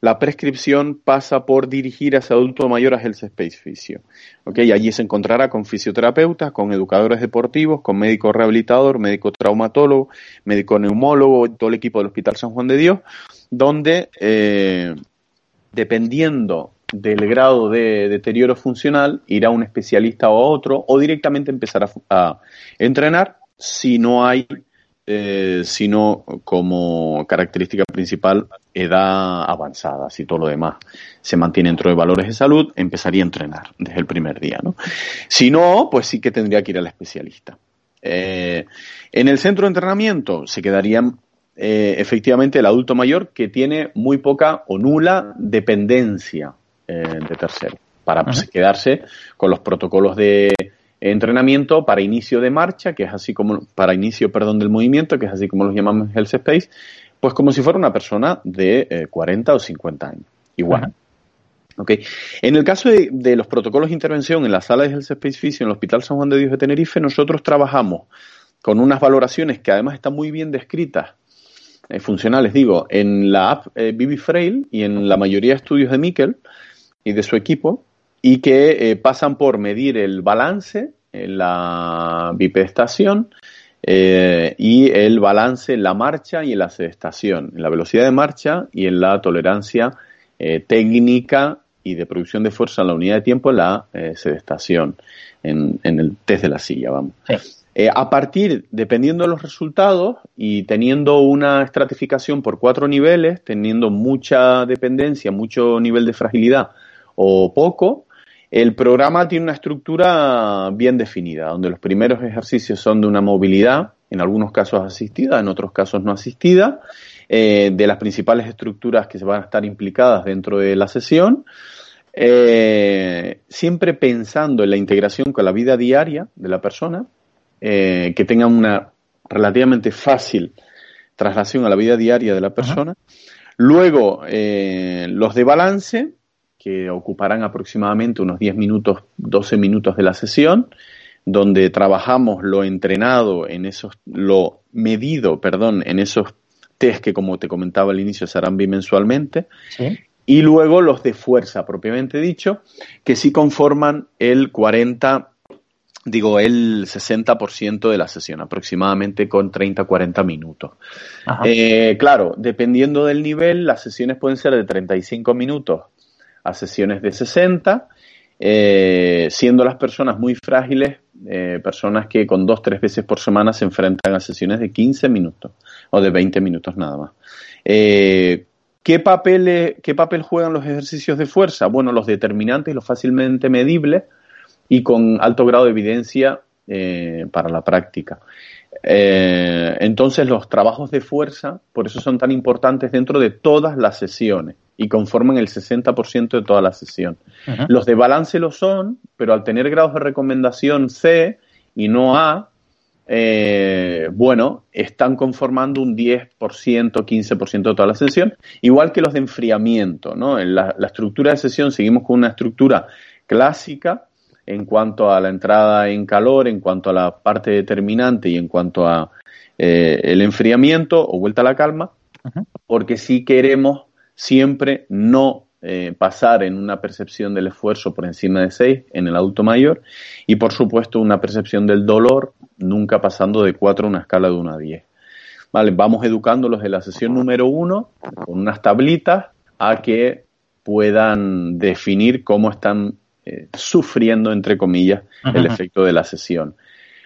la prescripción pasa por dirigir a ese adulto mayor a Health Space Physio. ¿okay? Allí se encontrará con fisioterapeutas, con educadores deportivos, con médico rehabilitador, médico traumatólogo, médico neumólogo, todo el equipo del Hospital San Juan de Dios, donde eh, dependiendo del grado de deterioro funcional, irá un especialista o otro o directamente empezar a entrenar si no hay eh, sino como característica principal edad avanzada, si todo lo demás se mantiene dentro de valores de salud, empezaría a entrenar desde el primer día. ¿no? Si no, pues sí que tendría que ir al especialista. Eh, en el centro de entrenamiento se quedaría eh, efectivamente el adulto mayor que tiene muy poca o nula dependencia de tercero, para quedarse con los protocolos de entrenamiento para inicio de marcha, que es así como, para inicio, perdón, del movimiento, que es así como los llamamos Health Space, pues como si fuera una persona de 40 eh, o 50 años. Igual. Okay. En el caso de, los protocolos de intervención en la sala de Health Space Physio en el Hospital San Juan de Dios de Tenerife, nosotros trabajamos con unas valoraciones que además están muy bien descritas, eh, funcionales, digo, en la app eh, Frail y en la mayoría de estudios de Mikkel y de su equipo, y que eh, pasan por medir el balance en la bipedestación eh, y el balance en la marcha y en la sedestación, en la velocidad de marcha y en la tolerancia eh, técnica y de producción de fuerza en la unidad de tiempo en la sedestación, en, el test de la silla, vamos. A partir, dependiendo de los resultados y teniendo una estratificación por cuatro niveles, teniendo mucha dependencia, mucho nivel de fragilidad o poco, el programa tiene una estructura bien definida, donde los primeros ejercicios son de una movilidad, en algunos casos asistida, en otros casos no asistida, eh, de las principales estructuras que se van a estar implicadas dentro de la sesión, eh, siempre pensando en la integración con la vida diaria de la persona, eh, que tenga una relativamente fácil traslación a la vida diaria de la persona. Luego, los de balance, que ocuparán aproximadamente unos 10 minutos, 12 minutos de la sesión, donde trabajamos lo entrenado en esos, lo medido, perdón, en esos test que como te comentaba al inicio serán bimensualmente. Y luego los de fuerza, propiamente dicho, que sí conforman el 40, digo, el 60% de la sesión, aproximadamente con 30-40 minutos. Eh, claro, dependiendo del nivel, las sesiones pueden ser de 35 minutos a sesiones de 60, eh, siendo las personas muy frágiles, eh, personas que con dos, tres veces por semana se enfrentan a sesiones de 15 minutos o de 20 minutos nada más. ¿qué, papel, ¿Qué papel juegan los ejercicios de fuerza? Bueno, los determinantes los fácilmente medibles y con alto grado de evidencia para la práctica. entonces los trabajos de fuerza, por eso son tan importantes dentro de todas las sesiones y conforman el 60% de toda la sesión. Los de balance lo son, pero al tener grados de recomendación C y no A, eh, bueno, están conformando un 10%, 15% de toda la sesión, igual que los de enfriamiento, ¿no? En la, estructura de sesión seguimos con una estructura clásica en cuanto a la entrada en calor, en cuanto a la parte determinante y en cuanto a eh, el enfriamiento o vuelta a la calma, porque si queremos siempre no eh, pasar en una percepción del esfuerzo por encima de 6 en el adulto mayor y por supuesto una percepción del dolor nunca pasando de 4 a una escala de 1 a 10. Vale, vamos educándolos en la sesión número 1 con unas tablitas a que puedan definir cómo están eh, sufriendo, entre comillas, el efecto de la sesión.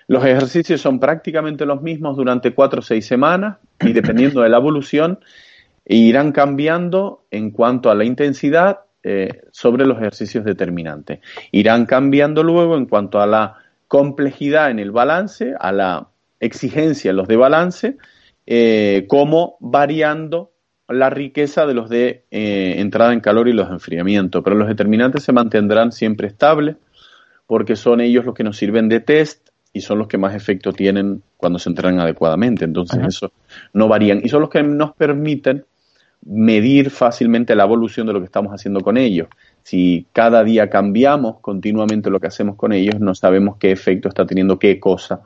Los ejercicios son prácticamente los mismos durante 4 o 6 semanas y dependiendo de la evolución, e irán cambiando en cuanto a la intensidad eh, sobre los ejercicios determinantes. Irán cambiando luego en cuanto a la complejidad en el balance, a la exigencia en los de balance, eh, como variando la riqueza de los de eh, entrada en calor y los de enfriamiento, pero los determinantes se mantendrán siempre estables porque son ellos los que nos sirven de test y son los que más efecto tienen cuando se entrenan adecuadamente. Entonces, eso no varían. Y son los que nos permiten medir fácilmente la evolución de lo que estamos haciendo con ellos. Si cada día cambiamos continuamente lo que hacemos con ellos, no sabemos qué efecto está teniendo qué cosa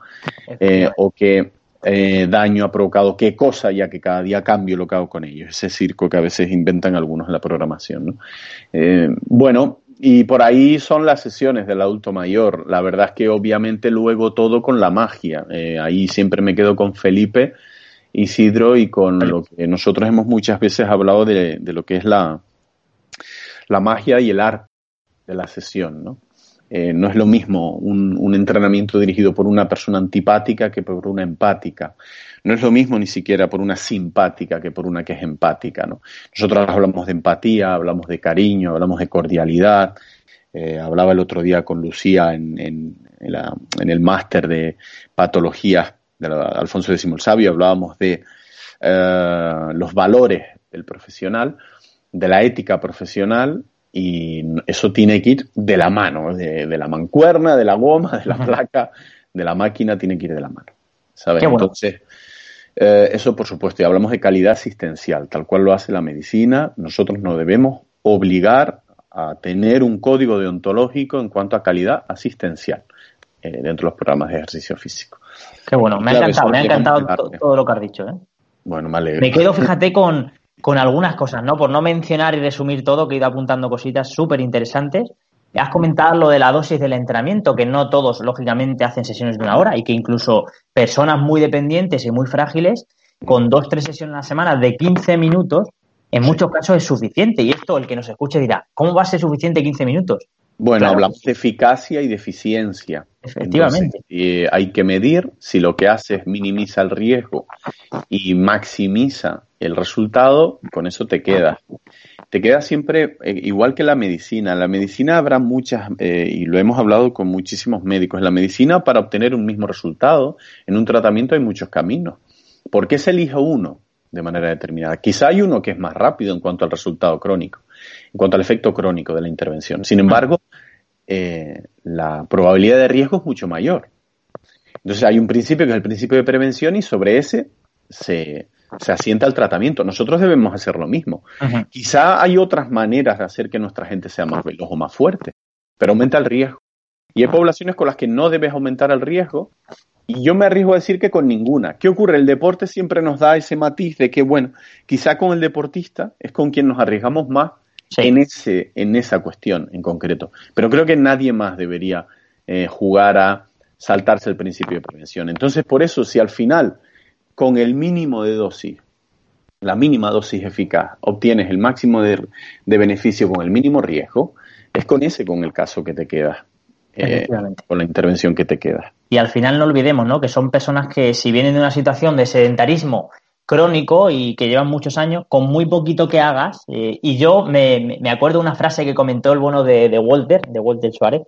eh, o qué eh, daño ha provocado qué cosa, ya que cada día cambio lo que hago con ellos. Ese circo que a veces inventan algunos en la programación. Eh, bueno, y por ahí son las sesiones del adulto mayor. La verdad es que obviamente luego todo con la magia. ahí siempre me quedo con Felipe, Isidro y con lo que nosotros hemos muchas veces hablado de, de lo que es la, la magia y el arte de la sesión, ¿no? Eh, no es lo mismo un, entrenamiento dirigido por una persona antipática que por una empática. No es lo mismo ni siquiera por una simpática que por una que es empática. ¿no? Nosotros hablamos de empatía, hablamos de cariño, hablamos de cordialidad. Eh, hablaba el otro día con Lucía en el máster de patologías de Alfonso X el Sabio, hablábamos de eh, los valores del profesional de la ética profesional y eso tiene que ir de la mano, de, la mancuerna, de la goma, de la placa, de la máquina, tiene que ir de la mano. ¿Sabes? Entonces, eh, eso por supuesto, y hablamos de calidad asistencial, tal cual lo hace la medicina, nosotros nos debemos obligar a tener un código deontológico en cuanto a calidad asistencial eh, dentro de los programas de ejercicio físico. Qué bueno, me ha encantado, me ha encantado todo, lo que has dicho. ¿eh? Bueno, vale. Me quedo, fíjate, con, con algunas cosas, ¿no? Por no mencionar y resumir todo, que he ido apuntando cositas súper interesantes. Has comentado lo de la dosis del entrenamiento, que no todos, lógicamente, hacen sesiones de una hora y que incluso personas muy dependientes y muy frágiles, con dos, tres sesiones a la semana de 15 minutos, en muchos casos es suficiente. Y esto, el que nos escuche dirá, ¿cómo va a ser suficiente 15 minutos? Bueno, hablamos de eficacia y de eficiencia. Efectivamente. Eh, hay que medir si lo que haces minimiza el riesgo y maximiza el resultado, con eso te queda. Te queda siempre eh, igual que la medicina. En la medicina habrá muchas, eh, y lo hemos hablado con muchísimos médicos, en la medicina para obtener un mismo resultado, en un tratamiento hay muchos caminos. ¿Por qué se elige uno de manera determinada? Quizá hay uno que es más rápido en cuanto al resultado crónico, en cuanto al efecto crónico de la intervención. Sin embargo, eh, la probabilidad de riesgo es mucho mayor. Entonces hay un principio que es el principio de prevención y sobre ese se, se asienta el tratamiento. Nosotros debemos hacer lo mismo. Quizá hay otras maneras de hacer que nuestra gente sea más veloz o más fuerte, pero aumenta el riesgo. Y hay poblaciones con las que no debes aumentar el riesgo. Y yo me arriesgo a decir que con ninguna. ¿Qué ocurre? El deporte siempre nos da ese matiz de que, bueno, quizá con el deportista es con quien nos arriesgamos más en, ese, en esa cuestión en concreto. Pero creo que nadie más debería eh, jugar a saltarse el principio de prevención. Entonces, por eso, si al final con el mínimo de dosis, la mínima dosis eficaz, obtienes el máximo de, beneficio con el mínimo riesgo, es con ese con el caso que te queda. Eh, con la intervención que te queda. Y al final no olvidemos, ¿no? Que son personas que si vienen de una situación de sedentarismo crónico y que llevan muchos años, con muy poquito que hagas, eh, y yo me, acuerdo una frase que comentó el bono de, Walter, de Walter Suárez,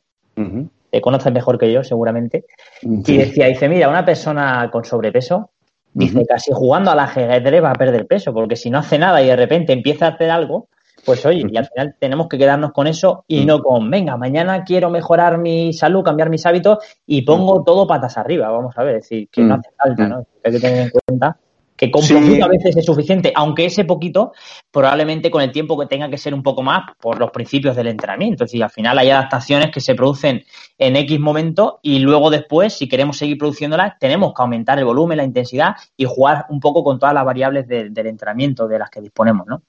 te conoces mejor que yo seguramente, y decía, dice, mira, una persona con sobrepeso Dice, casi jugando al ajedrez va a perder peso, porque si no hace nada y de repente empieza a hacer algo, pues oye, y al final tenemos que quedarnos con eso y no con, venga, mañana quiero mejorar mi salud, cambiar mis hábitos y pongo todo patas arriba. Vamos a ver, es decir, que no hace falta, ¿no? Hay que tener en cuenta que con poquito a veces es suficiente, aunque ese poquito probablemente con el tiempo que tenga que ser un poco más por los principios del entrenamiento. Es decir, al final hay adaptaciones que se producen en X momento y luego después, si queremos seguir produciéndolas, tenemos que aumentar el volumen, la intensidad y jugar un poco con todas las variables del entrenamiento de las que disponemos, ¿no?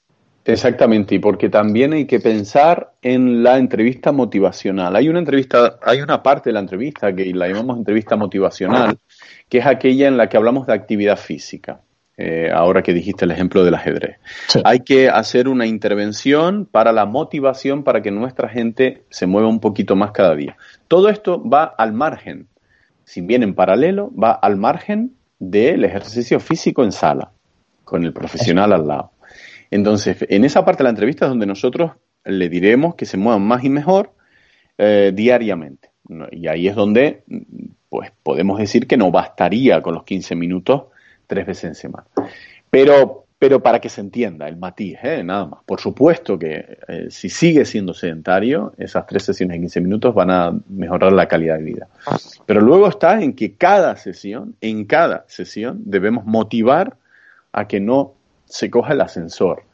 Exactamente, y porque también hay que pensar en la entrevista motivacional. Hay una entrevista, hay una parte de la entrevista que la llamamos entrevista motivacional, que es aquella en la que hablamos de actividad física. Eh, ahora que dijiste el ejemplo del ajedrez. Hay que hacer una intervención para la motivación para que nuestra gente se mueva un poquito más cada día. Todo esto va al margen, si bien en paralelo, va al margen del ejercicio físico en sala, con el profesional al lado. Entonces, en esa parte de la entrevista es donde nosotros le diremos que se muevan más y mejor eh, diariamente. Y ahí es donde pues podemos decir que no bastaría con los 15 minutos tres veces en semana. Pero pero para que se entienda el matiz, ¿eh? nada más. Por supuesto que eh, si sigue siendo sedentario, esas tres sesiones de 15 minutos van a mejorar la calidad de vida. Pero luego está en que cada sesión, en cada sesión, debemos motivar a que no se coja el ascensor,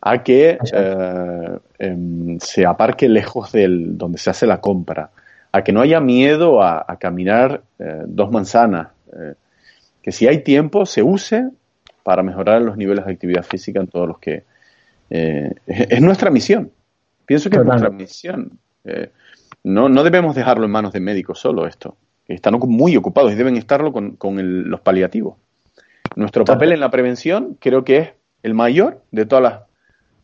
a que eh, em, se aparque lejos del donde se hace la compra, a que no haya miedo a, a caminar dos manzanas, que si hay tiempo se use para mejorar los niveles de actividad física en todos los que... Eh, es nuestra misión. Pienso que es nuestra misión. Eh, no, no debemos dejarlo en manos de médicos solo esto. Están muy ocupados y deben estarlo con, con los paliativos. Nuestro papel en la prevención creo que es el mayor de todas las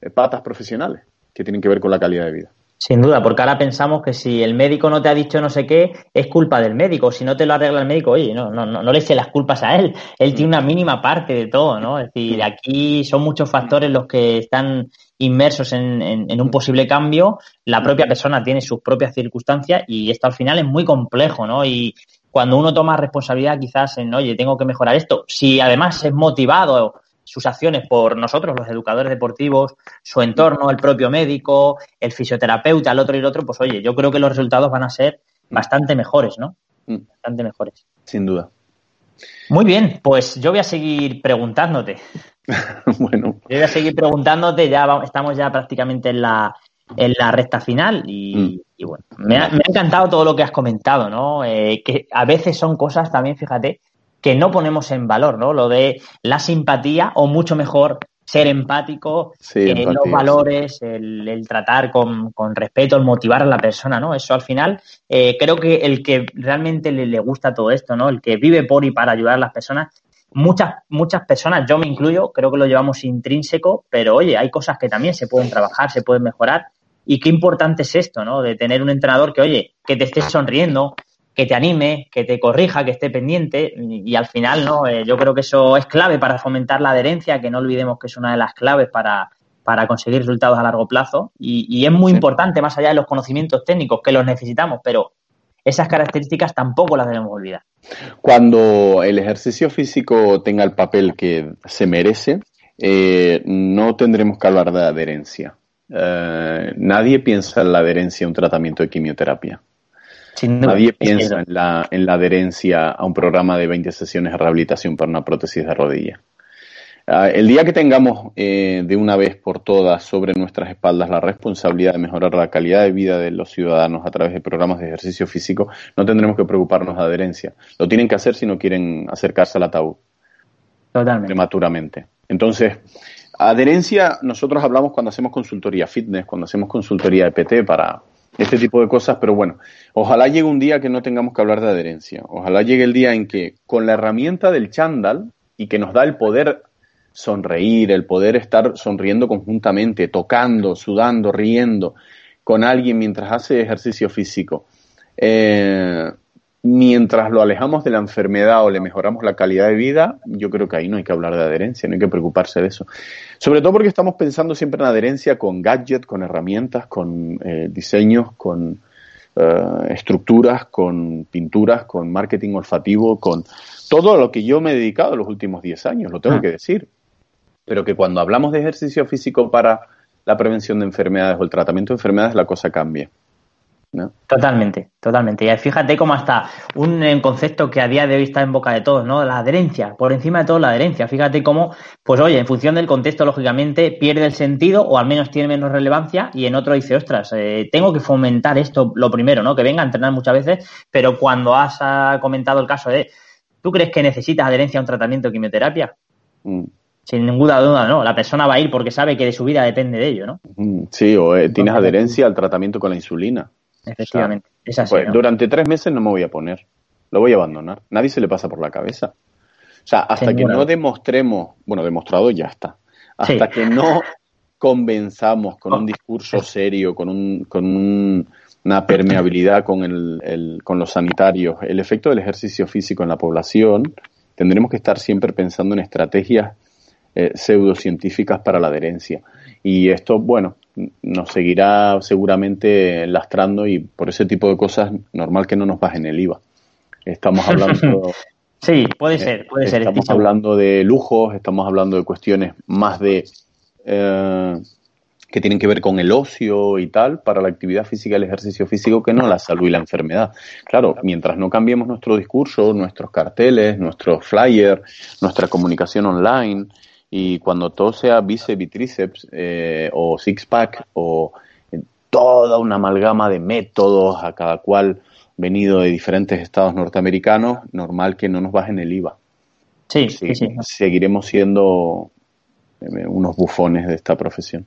eh, patas profesionales que tienen que ver con la calidad de vida. Sin duda, porque ahora pensamos que si el médico no te ha dicho no sé qué, es culpa del médico. Si no te lo arregla el médico, oye, no, no, no, le eche las culpas a él. Él tiene una mínima parte de todo, ¿no? Es decir, aquí son muchos factores los que están inmersos en, en, un posible cambio. La propia persona tiene sus propias circunstancias y esto al final es muy complejo, ¿no? Y cuando uno toma responsabilidad quizás en, oye, tengo que mejorar esto, si además es motivado sus acciones por nosotros, los educadores deportivos, su entorno, el propio médico, el fisioterapeuta, el otro y el otro, pues oye, yo creo que los resultados van a ser bastante mejores, ¿no? Mm. Bastante mejores. Sin duda. Muy bien, pues yo voy a seguir preguntándote. bueno. Yo voy a seguir preguntándote, ya estamos ya prácticamente en la, en la recta final y, mm. bueno, me ha, encantado todo lo que has comentado, ¿no? Eh, que a veces son cosas también, fíjate, que no ponemos en valor, ¿no? Lo de la simpatía o mucho mejor ser empático, eh, los valores, el, tratar con, respeto, el motivar a la persona, ¿no? Eso al final eh, creo que el que realmente le, gusta todo esto, ¿no? El que vive por y para ayudar a las personas, muchas, muchas personas, yo me incluyo, creo que lo llevamos intrínseco, pero oye, hay cosas que también se pueden trabajar, se pueden mejorar. Y qué importante es esto, ¿no? De tener un entrenador que, oye, que te esté sonriendo, que te anime, que te corrija, que esté pendiente y, al final, ¿no? Eh, yo creo que eso es clave para fomentar la adherencia, que no olvidemos que es una de las claves para, para conseguir resultados a largo plazo y, es muy importante, más allá de los conocimientos técnicos, que los necesitamos, pero esas características tampoco las debemos olvidar. Cuando el ejercicio físico tenga el papel que se merece, eh, no tendremos que hablar de adherencia. Eh, nadie piensa en la adherencia a un tratamiento de quimioterapia. Nadie piensa en la, en la adherencia a un programa de 20 sesiones de rehabilitación para una prótesis de rodilla. Ah, el día que tengamos eh, de una vez por todas sobre nuestras espaldas la responsabilidad de mejorar la calidad de vida de los ciudadanos a través de programas de ejercicio físico, no tendremos que preocuparnos de adherencia. Lo tienen que hacer si no quieren acercarse al ataúd. Totalmente. Prematuramente. Entonces, adherencia, nosotros hablamos cuando hacemos consultoría fitness, cuando hacemos consultoría EPT para, este tipo de cosas, pero bueno, ojalá llegue un día que no tengamos que hablar de adherencia. Ojalá llegue el día en que con la herramienta del chándal y que nos da el poder sonreír, el poder estar sonriendo conjuntamente, tocando, sudando, riendo con alguien mientras hace ejercicio físico, eh, mientras lo alejamos de la enfermedad o le mejoramos la calidad de vida, yo creo que ahí no hay que hablar de adherencia, no hay que preocuparse de eso. Sobre todo porque estamos pensando siempre en adherencia con gadgets, con herramientas, con eh, diseños, con eh, estructuras, con pinturas, con marketing olfativo, con todo lo que yo me he dedicado los últimos 10 años, lo tengo ah. que decir. Pero que cuando hablamos de ejercicio físico para la prevención de enfermedades o el tratamiento de enfermedades, la cosa cambia. Totalmente, totalmente. Y fíjate cómo hasta un concepto que a día de hoy está en boca de todos, ¿no? La adherencia, por encima de todo la adherencia. Fíjate cómo, pues oye, en función del contexto, lógicamente, pierde el sentido o al menos tiene menos relevancia y en otro dice, ostras, eh, tengo que fomentar esto lo primero, ¿no? Que venga a entrenar muchas veces, pero cuando has ah, comentado el caso de, ¿tú crees que necesitas adherencia a un tratamiento de quimioterapia? Mm. Sin ninguna duda, no. La persona va a ir porque sabe que de su vida depende de ello, ¿no? Mm, sí, o eh, tienes adherencia al tratamiento con la insulina. Efectivamente. Pues, durante tres meses no me voy a poner. Lo voy a abandonar. Nadie se le pasa por la cabeza. O sea, hasta que no demostremos, bueno, demostrado ya está. Hasta que no convenzamos con un discurso serio, con, un, con una permeabilidad con, el, con los sanitarios, el efecto del ejercicio físico en la población, tendremos que estar siempre pensando en estrategias eh, pseudocientíficas para la adherencia. Y esto, bueno, nos seguirá seguramente lastrando y por ese tipo de cosas normal que no nos bajen el IVA. Estamos hablando Sí, puede ser, puede ser. Estamos hablando de lujos, estamos hablando de cuestiones más de eh, que tienen que ver con el ocio y tal, para la actividad física, el ejercicio físico, que no la salud y la enfermedad. Claro, mientras no cambiemos nuestro discurso, nuestros carteles, nuestros flyers, nuestra comunicación online, y cuando todo sea bíceps y tríceps, eh, o six-pack, o toda una amalgama de métodos, a cada cual venido de diferentes estados norteamericanos, normal que no nos bajen el IVA. Sí, sí, sí. Seguiremos siendo eh, unos bufones de esta profesión.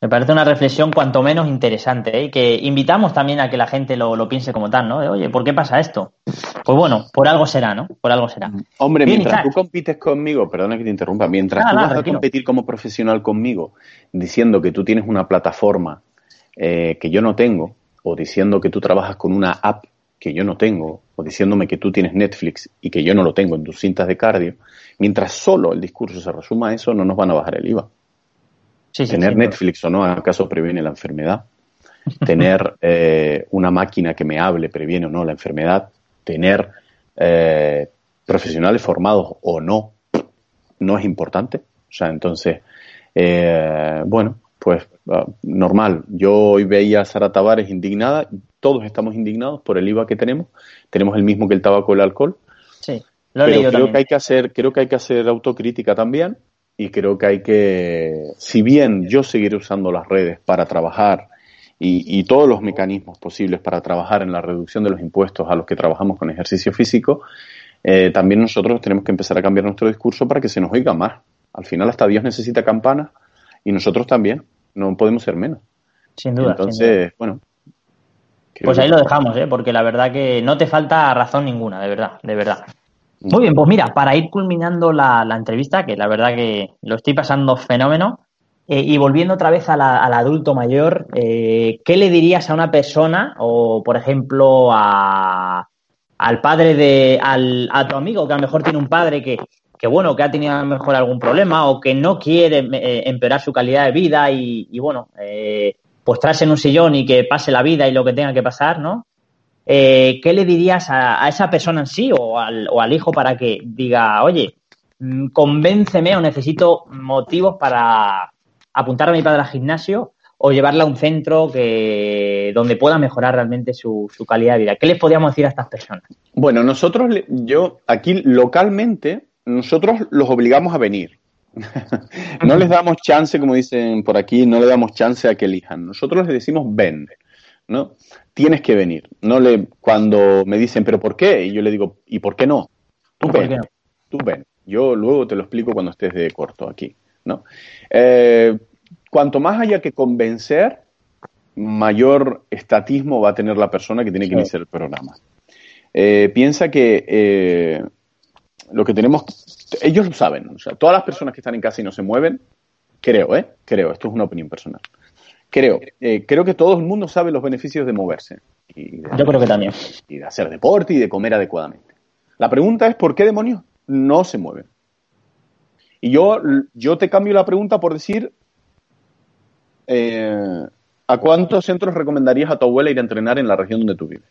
Me parece una reflexión cuanto menos interesante ¿eh? y que invitamos también a que la gente lo, piense como tal, ¿no? oye, ¿por qué pasa esto? Pues bueno, por algo será, ¿no? Por algo será. Hombre, mientras tú compites conmigo, perdona que te interrumpa, mientras tú vas a competir como profesional conmigo diciendo que tú tienes una plataforma eh, que yo no tengo, o diciendo que tú trabajas con una app que yo no tengo, o diciéndome que tú tienes Netflix y que yo no lo tengo en tus cintas de cardio, mientras solo el discurso se resuma a eso, no nos van a bajar el IVA. Tener Netflix o no, ¿acaso previene la enfermedad? Tener eh, una máquina que me hable previene o no la enfermedad. Tener eh, profesionales formados o no, no es importante. O sea, entonces, eh, bueno, pues ah, normal. Yo hoy veía a Sara Tavares indignada, todos estamos indignados por el IVA que tenemos, tenemos el mismo que el tabaco y el alcohol. Sí, lo pero creo que hay que hacer, creo que hay que hacer autocrítica también y creo que hay que, si bien yo seguiré usando las redes para trabajar y, todos los mecanismos posibles para trabajar en la reducción de los impuestos a los que trabajamos con ejercicio físico, eh, también nosotros tenemos que empezar a cambiar nuestro discurso para que se nos oiga más. Al final hasta Dios necesita campanas y nosotros también, no podemos ser menos. Sin duda. Entonces, bueno. Pues ahí lo dejamos, ¿eh? porque la verdad que no te falta razón ninguna, de verdad, de verdad. Muy bien, pues mira, para ir culminando la, entrevista, que la verdad que lo estoy pasando fenómeno, eh, y volviendo otra vez al adulto mayor, eh, ¿qué le dirías a una persona, o por ejemplo a, al padre de, al, a tu amigo, que a lo mejor tiene un padre que, que bueno, que ha tenido a lo mejor algún problema o que no quiere eh, empeorar su calidad de vida y, y bueno, eh, pues traerse en un sillón y que pase la vida y lo que tenga que pasar, ¿no? Eh, ¿qué le dirías a, esa persona en sí o al, hijo para que diga, oye, mm, convénceme o necesito motivos para apuntar a mi padre al gimnasio o llevarla a un centro que donde pueda mejorar realmente su, su, calidad de vida. ¿Qué les podríamos decir a estas personas? Bueno, nosotros, yo aquí localmente, nosotros los obligamos a venir. no les damos chance, como dicen por aquí, no le damos chance a que elijan. Nosotros les decimos ven, ¿no? Tienes que venir. No le, cuando me dicen, ¿pero por qué? Y yo le digo, ¿y por qué no? Tú ven, tú ven. Yo luego te lo explico cuando estés de corto aquí, ¿no? Eh, cuanto más haya que convencer, mayor estatismo va a tener la persona que tiene que iniciar el programa. Eh, piensa que eh, lo que tenemos, ellos lo saben, o sea, todas las personas que están en casa y no se mueven, creo, ¿eh? Creo, esto es una opinión personal. Creo, eh, creo que todo el mundo sabe los beneficios de moverse. Y Yo creo que también. Y de hacer deporte y de comer adecuadamente. La pregunta es, ¿por qué demonios no se mueven? Y yo, yo te cambio la pregunta por decir, eh, ¿a cuántos centros recomendarías a tu abuela ir a entrenar en la región donde tú vives?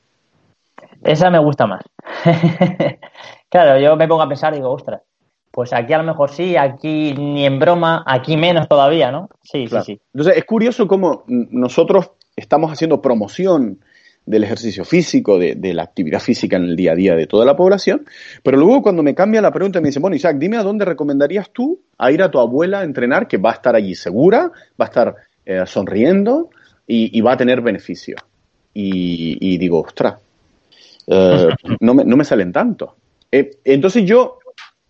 Esa me gusta más. claro, yo me pongo a pensar y digo, ostras, pues aquí a lo mejor sí, aquí ni en broma, aquí menos todavía, ¿no? Sí, sí, sí. Entonces es curioso cómo nosotros estamos haciendo promoción del ejercicio físico, de, la actividad física en el día a día de toda la población, pero luego cuando me cambia la pregunta me dicen, bueno, Isaac, dime a dónde recomendarías tú a ir a tu abuela a entrenar, que va a estar allí segura, va a estar eh, sonriendo y, va a tener beneficios. Y, digo, ostras, eh, no, me, no me salen tanto. Eh, entonces yo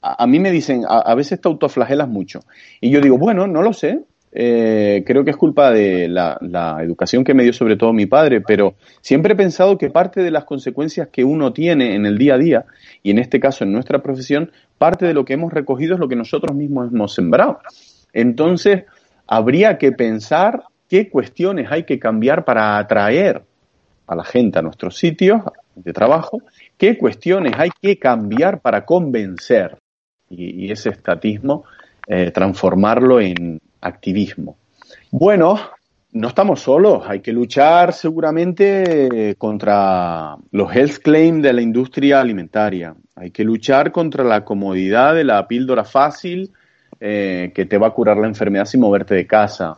a, mí me dicen, a, veces te autoflagelas mucho. Y yo digo, bueno, no lo sé. Eh, creo que es culpa de la, educación que me dio sobre todo mi padre, pero siempre he pensado que parte de las consecuencias que uno tiene en el día a día, y en este caso en nuestra profesión, parte de lo que hemos recogido es lo que nosotros mismos hemos sembrado. Entonces, habría que pensar qué cuestiones hay que cambiar para atraer a la gente a nuestros sitios de trabajo, qué cuestiones hay que cambiar para convencer y, ese estatismo eh, transformarlo en activismo. Bueno, no estamos solos, hay que luchar seguramente contra los health claims de la industria alimentaria, hay que luchar contra la comodidad de la píldora fácil eh, que te va a curar la enfermedad sin moverte de casa,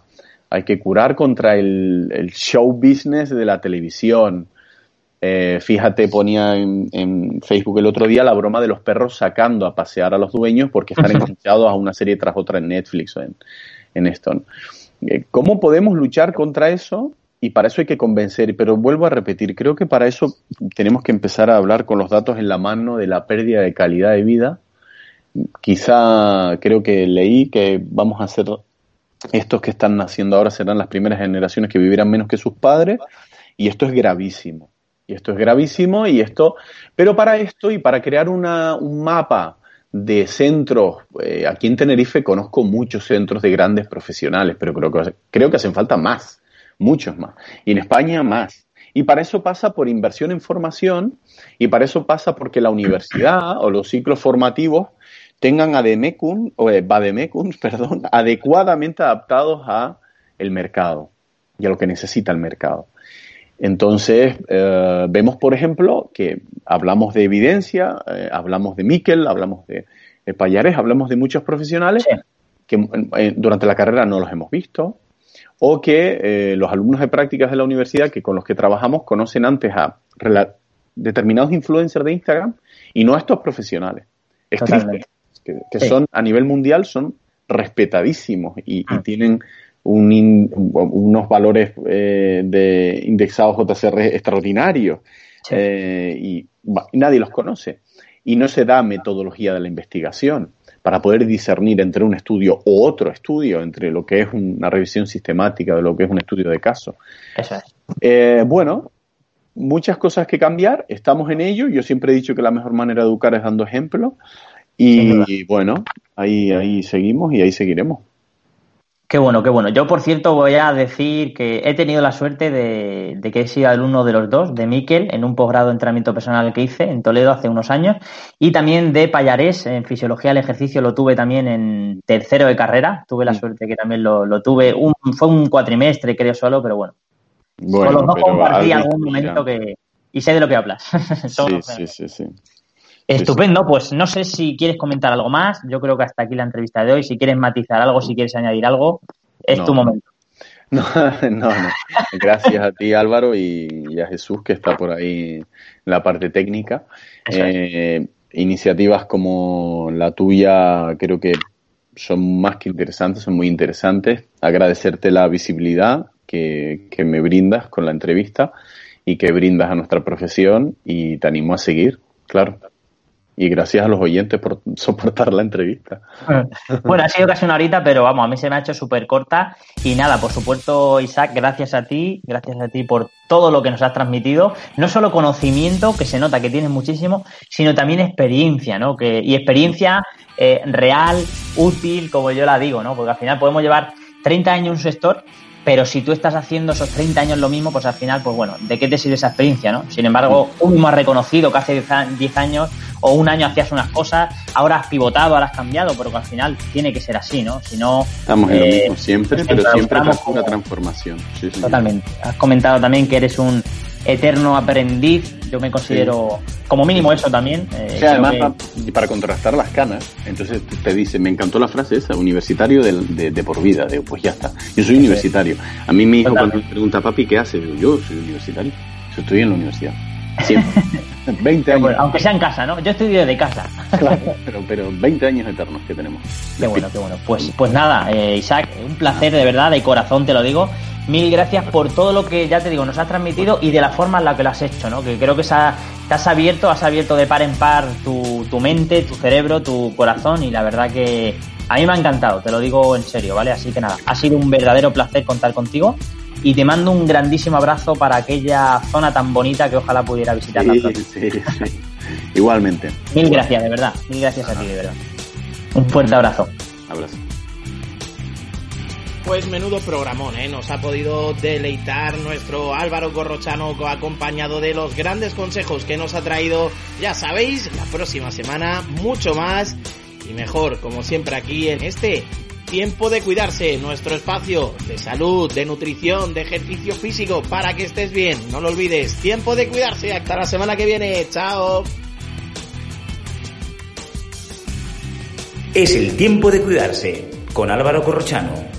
hay que curar contra el, show business de la televisión. Eh, fíjate, ponía en, Facebook el otro día la broma de los perros sacando a pasear a los dueños porque están enganchados a una serie tras otra en Netflix o en, en esto. Eh, ¿Cómo podemos luchar contra eso? Y para eso hay que convencer, pero vuelvo a repetir, creo que para eso tenemos que empezar a hablar con los datos en la mano de la pérdida de calidad de vida. Quizá creo que leí que vamos a hacer, estos que están naciendo ahora serán las primeras generaciones que vivirán menos que sus padres, y esto es gravísimo. Y esto es gravísimo, y esto, pero para esto y para crear una, un mapa de centros, eh, aquí en Tenerife conozco muchos centros de grandes profesionales, pero creo que, creo que hacen falta más, muchos más. Y en España más. Y para eso pasa por inversión en formación y para eso pasa porque la universidad o los ciclos formativos tengan ADMECUN, o eh, perdón, adecuadamente adaptados a el mercado y a lo que necesita el mercado. Entonces, eh, vemos, por ejemplo, que hablamos de evidencia, eh, hablamos de Miquel, hablamos de, Payares, hablamos de muchos profesionales que eh, durante la carrera no los hemos visto, o que los alumnos de prácticas de la universidad que con los que trabajamos conocen antes a determinados influencers de Instagram y no a estos profesionales. Es que, son a nivel mundial son respetadísimos y ah. tienen unos valores eh, de indexados JCR extraordinarios eh, y, nadie los conoce. Y no se da metodología de la investigación para poder discernir entre un estudio o otro estudio, entre lo que es una revisión sistemática de lo que es un estudio de caso. Eh, bueno, muchas cosas que cambiar, estamos en ello. Yo siempre he dicho que la mejor manera de educar es dando ejemplo. Y bueno, ahí, ahí seguimos y ahí seguiremos. Qué bueno, qué bueno. Yo, por cierto, voy a decir que he tenido la suerte de, que he sido alumno de los dos, de Miquel, en un posgrado de entrenamiento personal que hice en Toledo hace unos años, y también de Payarés, en fisiología del ejercicio, lo tuve también en tercero de carrera. Tuve la suerte que también lo, tuve. Un, fue un cuatrimestre, creo solo, pero bueno. bueno con los dos compartí algún momento que. Y sé de lo que hablas. sí, sí, sí, sí. Estupendo, pues no sé si quieres comentar algo más. Yo creo que hasta aquí la entrevista de hoy. Si quieres matizar algo, si quieres añadir algo, es tu momento. No, no, no. Gracias a ti, Álvaro, y, a Jesús, que está por ahí en la parte técnica. Eh, iniciativas como la tuya creo que son más que interesantes, son muy interesantes. Agradecerte la visibilidad que, que me brindas con la entrevista y que brindas a nuestra profesión y te animo a seguir, claro y gracias a los oyentes por soportar la entrevista. Bueno, ha sido casi una horita, pero vamos, a mí se me ha hecho súper corta. Y nada, por supuesto, Isaac, gracias a ti, gracias a ti por todo lo que nos has transmitido. No solo conocimiento, que se nota que tienes muchísimo, sino también experiencia, ¿no? Que, y experiencia eh, real, útil, como yo la digo, ¿no? Porque al final podemos llevar 30 años en un sector pero si tú estás haciendo esos 30 años lo mismo, pues al final, pues bueno, ¿de qué te sirve esa experiencia, no? Sin embargo, mismo has reconocido que hace 10 años o un año hacías unas cosas, ahora has pivotado, ahora has cambiado, pero que al final tiene que ser así, ¿no? Si no... Estamos en lo eh, mismo siempre, pero siempre tras una transformación. Totalmente. Has comentado también que eres un eterno aprendiz. Yo me considero como mínimo eso también. Eh, además, para, contrastar las canas, entonces te dice, me encantó la frase esa, universitario de, de, por vida. de pues ya está. Yo soy universitario. A mí mi hijo cuando me pregunta, papi, ¿qué haces? Yo soy universitario. Yo estoy en la universidad. Siempre. 20 años. aunque sea en casa, ¿no? Yo estudio de casa. Claro, pero, pero 20 años eternos que tenemos. Qué bueno, qué bueno. Pues, pues nada, eh, Isaac, un placer de verdad, de corazón te lo digo. Mil gracias por todo lo que, ya te digo, nos has transmitido y de la forma en la que lo has hecho, ¿no? Que creo que te has abierto, has abierto de par en par tu, tu mente, tu cerebro, tu corazón y la verdad que a mí me ha encantado, te lo digo en serio, ¿vale? Así que nada, ha sido un verdadero placer contar contigo y te mando un grandísimo abrazo para aquella zona tan bonita que ojalá pudiera visitar. Igualmente. Mil gracias, de verdad. Mil gracias a ti, de verdad. Un fuerte abrazo. Abrazo. Pues menudo programón, ¿eh? Nos ha podido deleitar nuestro Álvaro Corrochano acompañado de los grandes consejos que nos ha traído, ya sabéis, la próxima semana mucho más y mejor, como siempre aquí en este Tiempo de cuidarse, nuestro espacio de salud, de nutrición, de ejercicio físico, para que estés bien. No lo olvides, tiempo de cuidarse. Hasta la semana que viene. Chao. Es el tiempo de cuidarse con Álvaro Corrochano.